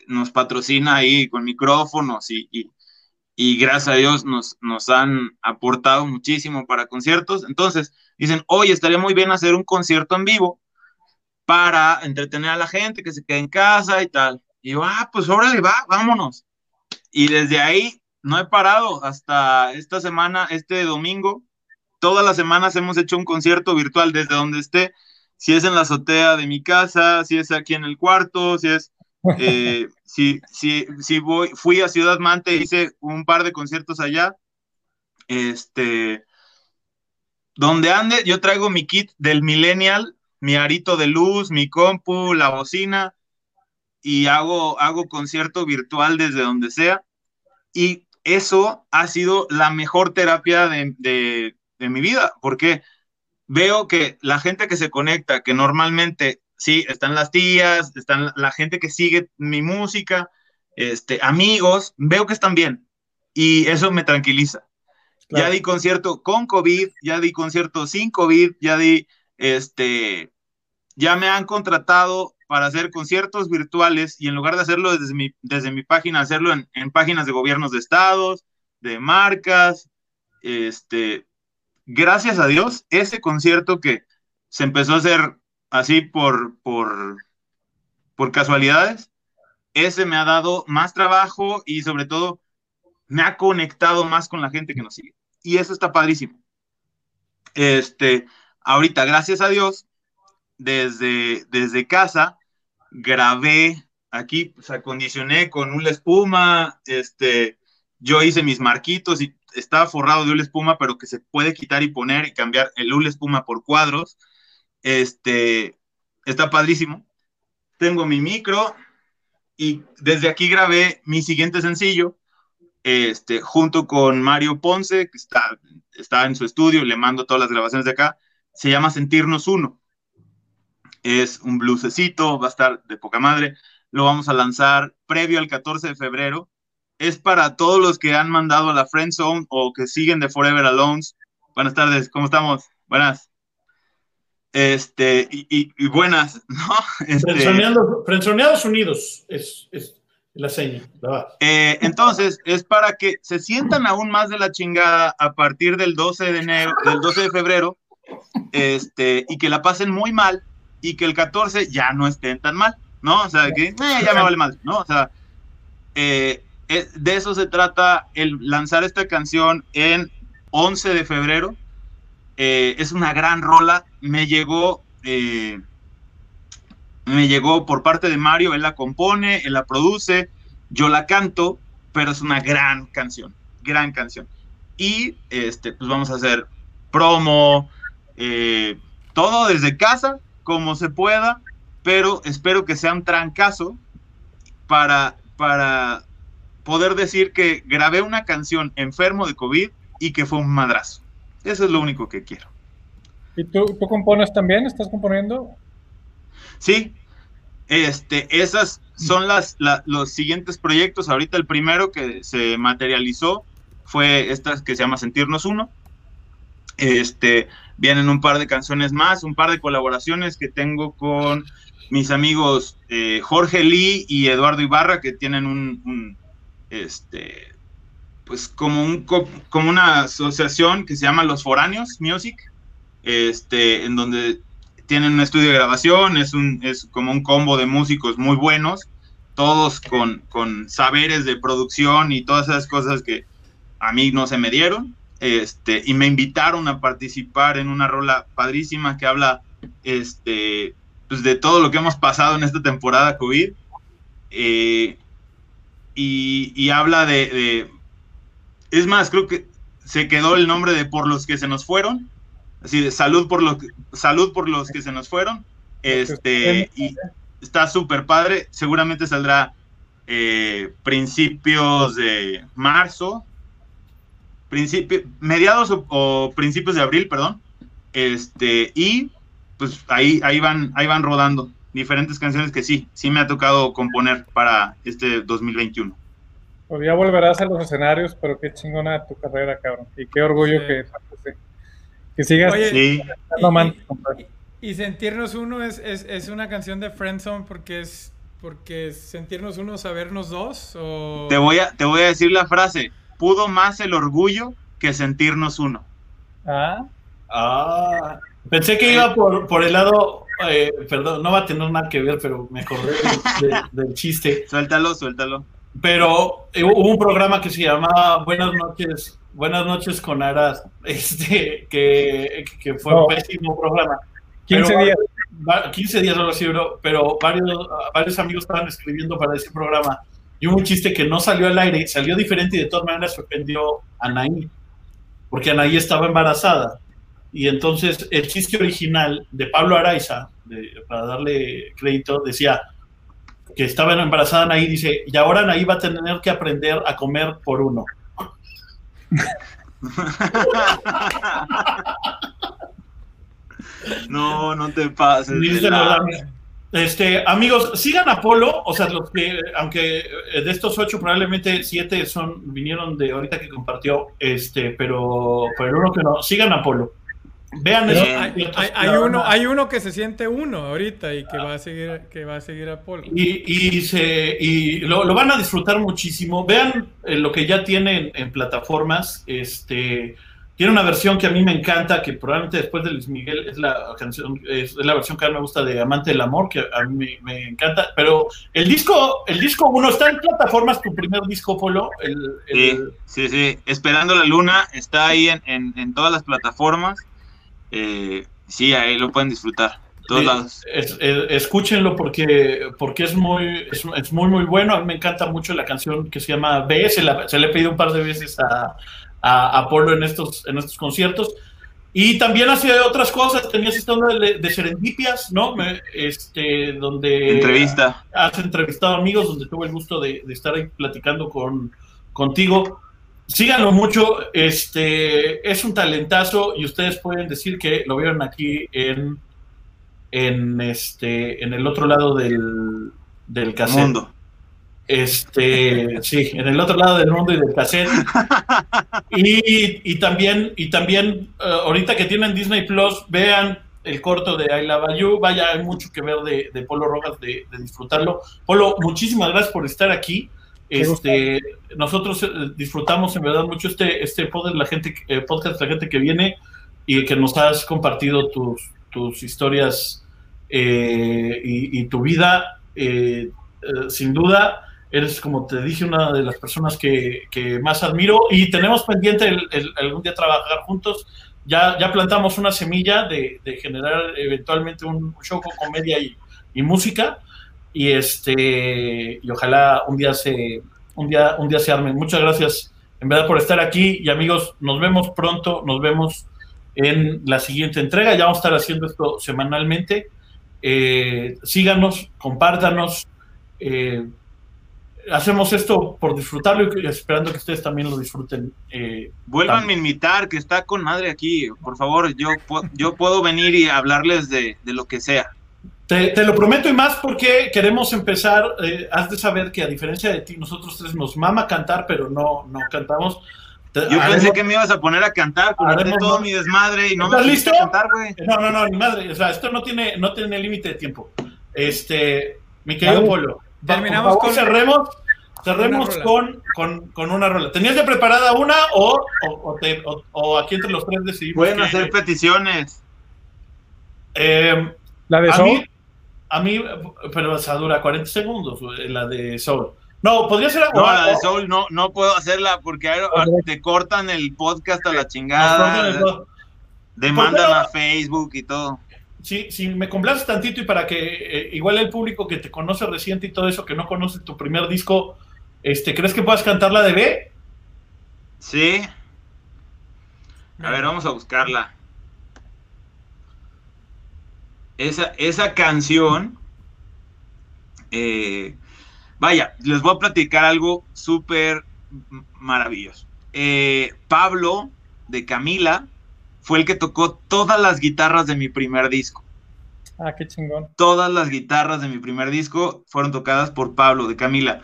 nos patrocina ahí con micrófonos y, y, gracias a Dios nos, nos han aportado muchísimo para conciertos. Entonces, dicen, oye, estaría muy bien hacer un concierto en vivo para entretener a la gente que se quede en casa y tal. Y yo, ah, pues órale, va, vámonos. Y desde ahí no he parado hasta esta semana, este domingo. Todas las semanas hemos hecho un concierto virtual desde donde esté. Si es en la azotea de mi casa, si es aquí en el cuarto, si es eh, si, si, si voy, fui a Ciudad Mante, hice un par de conciertos allá. Este, donde ande, yo traigo mi kit del Millennial, mi arito de luz, mi compu, la bocina, y hago, hago concierto virtual desde donde sea. Y eso ha sido la mejor terapia de, mi vida, porque veo que la gente que se conecta, que normalmente, sí, están las tías, están la gente que sigue mi música, este, amigos, veo que están bien. Y eso me tranquiliza. Ya di concierto con COVID, ya di concierto sin COVID, ya di, este, ya me han contratado para hacer conciertos virtuales y en lugar de hacerlo desde mi, desde mi página, hacerlo en, en páginas de gobiernos de estados, de marcas, este, gracias a Dios, ese concierto que se empezó a hacer así por, por, por casualidades, ese me ha dado más trabajo y sobre todo me ha conectado más con la gente que nos sigue. Y eso está padrísimo. Este, ahorita, gracias a Dios, desde, desde casa, grabé aquí, pues acondicioné con una espuma, este, yo hice mis marquitos y estaba forrado de una espuma, pero que se puede quitar y poner y cambiar el hule espuma por cuadros. Este, está padrísimo. Tengo mi micro y desde aquí grabé mi siguiente sencillo, este, junto con Mario Ponce, que está, está en su estudio, le mando todas las grabaciones de acá. Se llama Sentirnos Uno. Es un bluesecito, va a estar de poca madre. Lo vamos a lanzar previo al 14 de febrero. Es para todos los que han mandado a la Friend Zone o que siguen de Forever Alone. Buenas tardes, ¿cómo estamos? Buenas. Este, y, buenas, ¿no? Este, Frenzoneados Unidos es, la seña. Eh, entonces, es para que se sientan aún más de la chingada a partir del 12 de enero, del 12 de febrero, este, y que la pasen muy mal, y que el 14 ya no estén tan mal, ¿no? O sea, que eh, ya me vale mal, ¿no? O sea, eh, de eso se trata el lanzar esta canción en 11 de febrero, eh, es una gran rola. Me llegó, eh, me llegó por parte de Mario. Él la compone, él la produce, yo la canto, pero es una gran canción, gran canción. Y este, pues vamos a hacer promo, eh, todo desde casa, como se pueda, pero espero que sea un trancazo para, para poder decir que grabé una canción enfermo de COVID y que fue un madrazo. Eso es lo único que quiero. ¿Y tú, tú compones también? ¿Estás componiendo? Sí, este, esas son las, los siguientes proyectos. Ahorita el primero que se materializó fue esta que se llama Sentirnos Uno. Este, vienen un par de canciones más, un par de colaboraciones que tengo con mis amigos eh, Jorge Lee y Eduardo Ibarra, que tienen un, un este, pues como, un, como una asociación que se llama Los Foráneos Music, este, en donde tienen un estudio de grabación, es, un, es como un combo de músicos muy buenos, todos con, con saberes de producción y todas esas cosas que a mí no se me dieron, este, y me invitaron a participar en una rola padrísima que habla este, pues de todo lo que hemos pasado en esta temporada COVID, eh, y, y, habla de es más, creo que se quedó el nombre de por los que se nos fueron. Así de salud por los salud por los que se nos fueron. Este, y está súper padre. Seguramente saldrá eh, principios de marzo. Principio, mediados o, principios de abril, perdón. Este, y pues ahí, ahí van, ahí van rodando diferentes canciones que sí, sí me ha tocado componer para este 2021. Pues ya volverás a los escenarios, pero qué chingona tu carrera, cabrón. Y qué orgullo que, que sigas. sí. y, sentirnos uno es, es, es, una canción de Friendzone porque es porque sentirnos uno, sabernos dos. O... Te, voy a, te voy a decir la frase: pudo más el orgullo que sentirnos uno. Ah. Ah. Pensé que iba por, por el lado. Eh, perdón, no va a tener nada que ver, pero me acordé del chiste. Suéltalo, suéltalo. Pero eh, hubo un programa que se llamaba Buenas noches, Buenas noches con Aras, este, que, que fue un pésimo programa. 15 días. 15 días algo así, pero varios, varios amigos estaban escribiendo para ese programa. Y hubo un chiste que no salió al aire, salió diferente y de todas maneras sorprendió a Anaí, porque Anaí estaba embarazada. Y entonces el chiste original de Pablo Araiza, para darle crédito, decía, que estaba embarazada Anaí, dice, y ahora Anaí va a tener que aprender a comer por uno. No, no te pases. Este, amigos, sigan a Polo, o sea, los que, aunque de estos ocho, probablemente siete son, vinieron de ahorita que compartió, este, pero, pero uno que no, sigan a Polo. Vean eso. Hay, uno, hay uno que se siente uno ahorita y que va a seguir, que va a seguir a Polo. Y, y, se, y lo, van a disfrutar muchísimo. Vean eh, lo que ya tienen en plataformas, este tiene una versión que a mí me encanta, que probablemente después de Luis Miguel es la canción, es, la versión que a mí me gusta de Amante del Amor, que a mí me, encanta. Pero el disco, el disco uno está en plataformas, tu primer disco, Polo. El, Sí, sí, Esperando la Luna está ahí en, en, todas las plataformas. Eh, sí, ahí lo pueden disfrutar. Todos lados. escúchenlo porque, porque es, muy, es, muy, muy bueno. A mí me encanta mucho la canción que se llama B. Se, se le he pedido un par de veces a, a Apolo en estos, en estos conciertos. Y también hacía otras cosas, tenías esta onda de, Serendipias, ¿no? este, donde... Entrevista. Has entrevistado amigos, donde tuve el gusto de, estar ahí platicando con, contigo. Síganlo mucho, este, es un talentazo y ustedes pueden decir que lo vieron aquí en, en, este, en el otro lado del, del Mundo. Este, sí, en el otro lado del mundo y del cassette. Y, también, y también eh, ahorita que tienen Disney Plus, vean el corto de I Love You. Vaya, hay mucho que ver de, Polo Rojas, de, disfrutarlo. Polo, muchísimas gracias por estar aquí. Este, nosotros eh, disfrutamos en verdad mucho este, este podcast, la gente, eh, podcast, la gente que viene y que nos has compartido tus, tus historias y, tu vida. sin duda, eres, como te dije, una de las personas que, más admiro y tenemos pendiente el, algún día trabajar juntos. Ya, ya plantamos una semilla de, generar eventualmente un show con comedia y, música y este y ojalá un día se un día un día se arme. Muchas gracias en verdad por estar aquí y amigos, nos vemos pronto, nos vemos en la siguiente entrega. Ya vamos a estar haciendo esto semanalmente. Eh, síganos, compártanos. Eh, hacemos esto por disfrutarlo y esperando que ustedes también lo disfruten. Eh, Vuelvan a invitar, que está con madre aquí. Por favor, yo, yo puedo venir y hablarles de, lo que sea. Te, lo prometo y más porque queremos empezar. Eh, has de saber que a diferencia de ti, nosotros tres nos mama cantar, pero no, no cantamos. Yo pensé que me ibas a poner a cantar, con todo mi desmadre y no me listo? A cantar, güey. No, no, no, ni madre. O sea, esto no tiene, no tiene límite de tiempo. Este, mi querido Polo. Terminamos con. Cerremos, cerremos con, con, con, una rola. ¿Tenías de preparada una o, o, aquí entre los tres decidimos? Pueden hacer peticiones. Eh, ¿La de Soul? A mí, pero esa dura 40 segundos, la de Soul. No, podría ser. No, la de Soul no, no puedo hacerla porque te cortan el podcast a la chingada. Demandan a Facebook y todo si, si me complaces tantito y para que eh, igual el público que te conoce reciente y todo eso, que no conoce tu primer disco, este, ¿crees que puedas cantar la de B? Sí. A ver, vamos a buscarla. Esa, esa canción, eh, vaya, les voy a platicar algo súper maravilloso. Eh, Pablo de Camila fue el que tocó todas las guitarras de mi primer disco. Ah, qué chingón. Todas las guitarras de mi primer disco fueron tocadas por Pablo de Camila.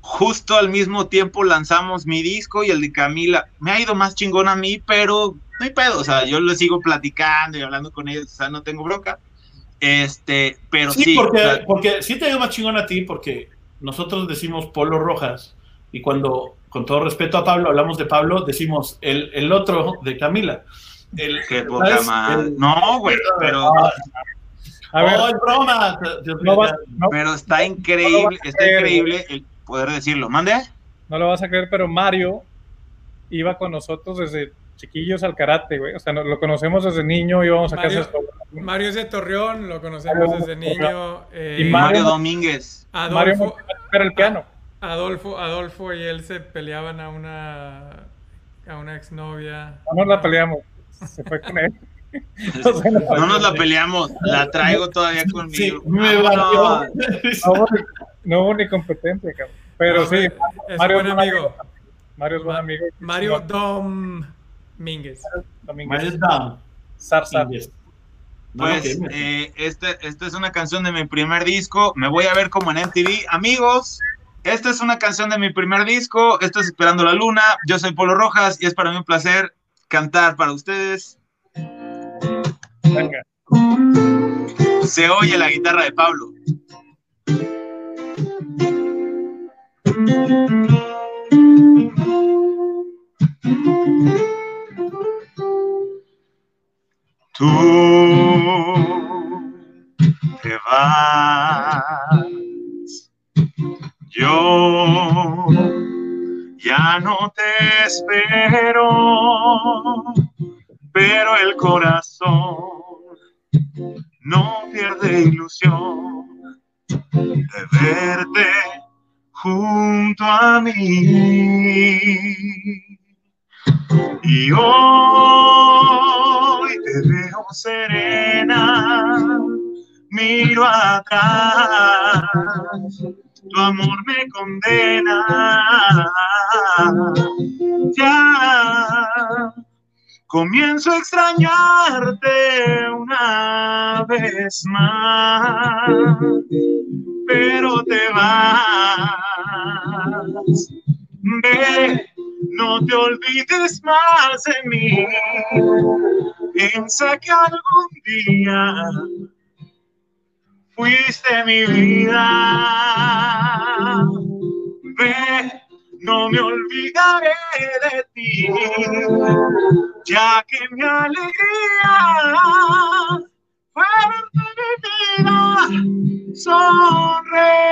Justo al mismo tiempo lanzamos mi disco y el de Camila. Me ha ido más chingón a mí, pero no hay pedo. O sea, yo le sigo platicando y hablando con ellos, o sea, no tengo bronca. Este, pero sí. sí porque, porque sí te ha ido más chingón a ti, porque nosotros decimos Polo Rojas y cuando, con todo respeto a Pablo, hablamos de Pablo, decimos el, el otro de Camila. El, Qué poca madre. No, güey, pero. A ver, oh, broma. pero está increíble, está increíble el poder decirlo. ¿Mande? No lo vas a creer, pero Mario iba con nosotros desde chiquillos al karate, güey. O sea, lo conocemos desde niño, íbamos a Mario, casa. Mario es de Torreón, lo conocemos desde niño. Eh, y Mario, Domínguez. Adolfo, Mario era el piano. Adolfo, Adolfo y él se peleaban a una a una exnovia. No nos la peleamos se fue con él. no, nos la peleamos, la traigo todavía conmigo. me no, no, hubo ni competencia, cabrón. Pero sí, es Mario buen amigo. Mario es buen amigo. Mario Domínguez. Mario Dom. Zar, Pues eh, esta este es una canción de mi primer disco. Me voy a ver como en MTV. Amigos, esta es una canción de mi primer disco. Esto es Esperando la Luna. Yo soy Polo Rojas y es para mí un placer cantar para ustedes. Venga. Se oye la guitarra de Pablo. Tú te vas, yo ya no te espero, pero el corazón no pierde ilusión de verte junto a mí. Y hoy te veo serena, miro atrás, tu amor me condena. Ya comienzo a extrañarte una vez más, pero te vas. Ve no te olvides más de mí. Piensa que algún día fuiste mi vida. Ve, no me olvidaré de ti, ya que mi alegría fue verte mi vida sonreír.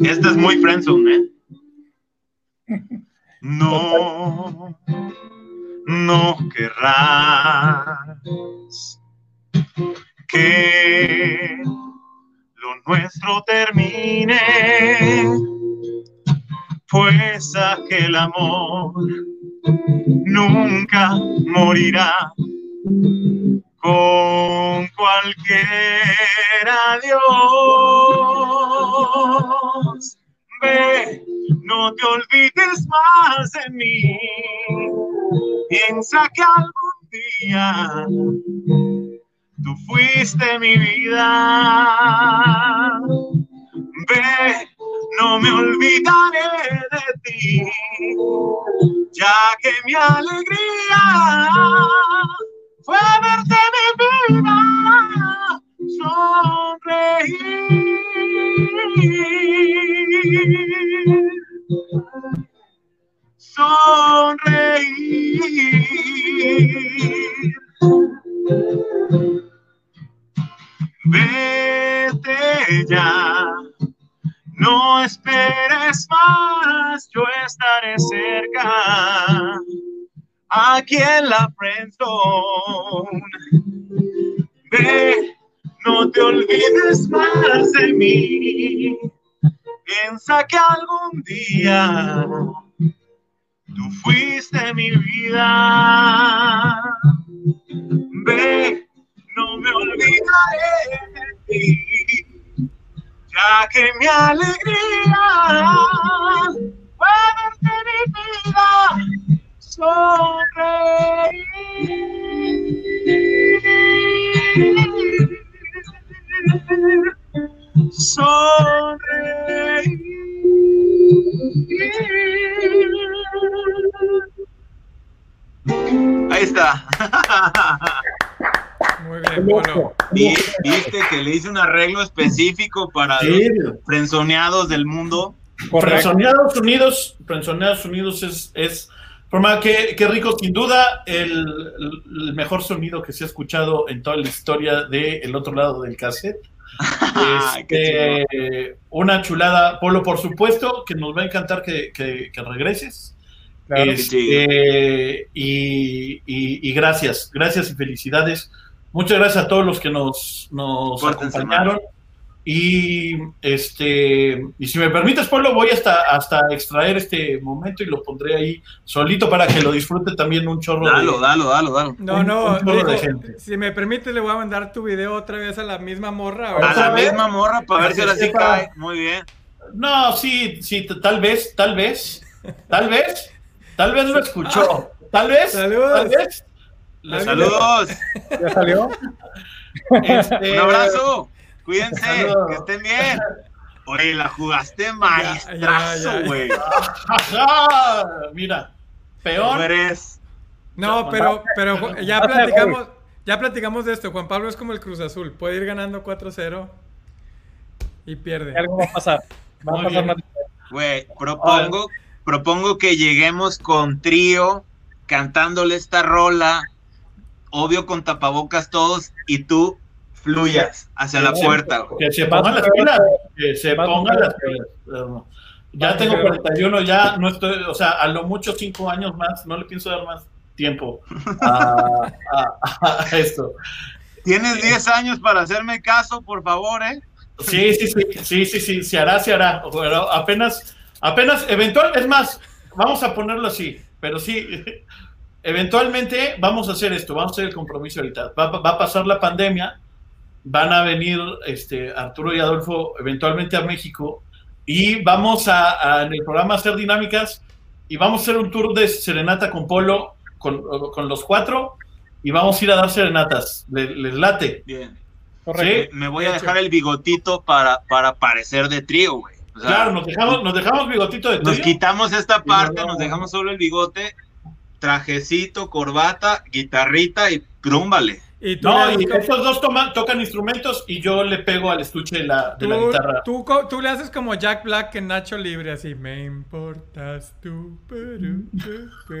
Esta es muy friendzone, ¿eh? No, no querrás que lo nuestro termine, pues aquel amor nunca morirá con cualquier adiós. Ve, no te olvides más de mí. Piensa que algún día tú fuiste mi vida. Ve, no me olvidaré de ti, ya que mi alegría fue verte mi vida sonreír. Sonreír. Vete ya, no esperes más, yo estaré cerca aquí en la friendzone. Ve, no te olvides más de mí. Piensa que algún día tú fuiste mi vida. Ve, no me olvidaré de ti, ya que mi alegría fue verte mi vida sonreír. Sonreír. Ahí está. Muy bien, bueno. ¿Viste que le hice un arreglo específico para los frenzoneados del mundo? Frenzoneados Unidos, Frenzoneados Unidos es, es forma que, rico, sin duda, el, mejor sonido que se ha escuchado en toda la historia del el otro lado del cassette. Este, una chulada, Polo, por supuesto, que nos va a encantar que, regreses. Este, y, y, gracias, gracias y felicidades. Muchas gracias a todos los que nos, nos acompañaron. Y este, y si me permites, Pablo, voy hasta, hasta extraer este momento y lo pondré ahí solito para que lo disfrute también un chorro dalo, de Dalo, dalo, dalo. No, no, si me permite, le voy a mandar tu video otra vez a la misma morra. A, la misma morra para ver si ahora sí cae. Muy bien. No, sí, sí, tal vez, tal vez, tal vez, tal vez lo escuchó. Tal vez, Saludos. tal vez. Saludos. ¿Ya salió? Este, Un abrazo. Cuídense. Saludos. Que estén bien. Oye, la jugaste maestrazo, güey. Ajá, mira, peor. ¿Cómo eres? No, pero, pero ya platicamos, ya platicamos de esto. Juan Pablo es como el Cruz Azul. Puede ir ganando 4-0 y pierde. Algo va a pasar. Va a pasar. Güey, propongo, propongo que lleguemos con trío cantándole esta rola, obvio con tapabocas todos, y tú fluyas hacia la puerta. Que se pongan las pilas. Que se pongan las pilas. Ya tengo ver. 41, ya no estoy, o sea, a lo mucho 5 años más, no le pienso dar más tiempo a, a- a esto. Tienes 10 años para hacerme caso, por favor, ¿eh? Sí, sí, sí, sí, sí, sí, se hará, se hará. Pero apenas, apenas, eventual, es más, vamos a ponerlo así, pero sí, eventualmente vamos a hacer esto, vamos a hacer el compromiso ahorita. Va, va a pasar la pandemia, van a venir este, Arturo y Adolfo eventualmente a México y vamos a, a en el programa hacer dinámicas y vamos a hacer un tour de serenata con Polo, con, con los cuatro y vamos a ir a dar serenatas. ¿Les, les late? Bien. Correcto. Sí. Me voy a dejar el bigotito para, para parecer de trío, güey. O sea, Claro, nos dejamos, nos dejamos bigotito de nos trío. quitamos esta parte, no- nos dejamos solo el bigote, trajecito, corbata, guitarrita y prúmbale. Y tú, No, y estos dos tocan instrumentos y yo le pego al estuche de la, de la tú- guitarra. tú le haces como Jack Black en Nacho Libre, así. Me importas tú. peru, pe, pe".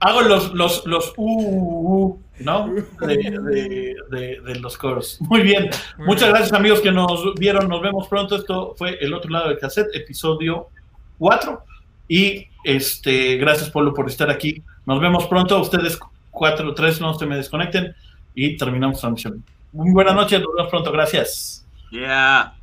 Hago los, los, los uh, uh, ¿no? De, de- de- de los coros. Muy bien. Muy Muchas bien. gracias, amigos, que nos vieron. Nos vemos pronto. Esto fue El Otro Lado del Cassette, episodio 4. Y este, gracias, Polo, por estar aquí. Nos vemos pronto. Ustedes, cuatro, tres, no se me desconecten. Y terminamos transmisión. Muy buenas noches. Nos vemos pronto. Gracias. Yeah.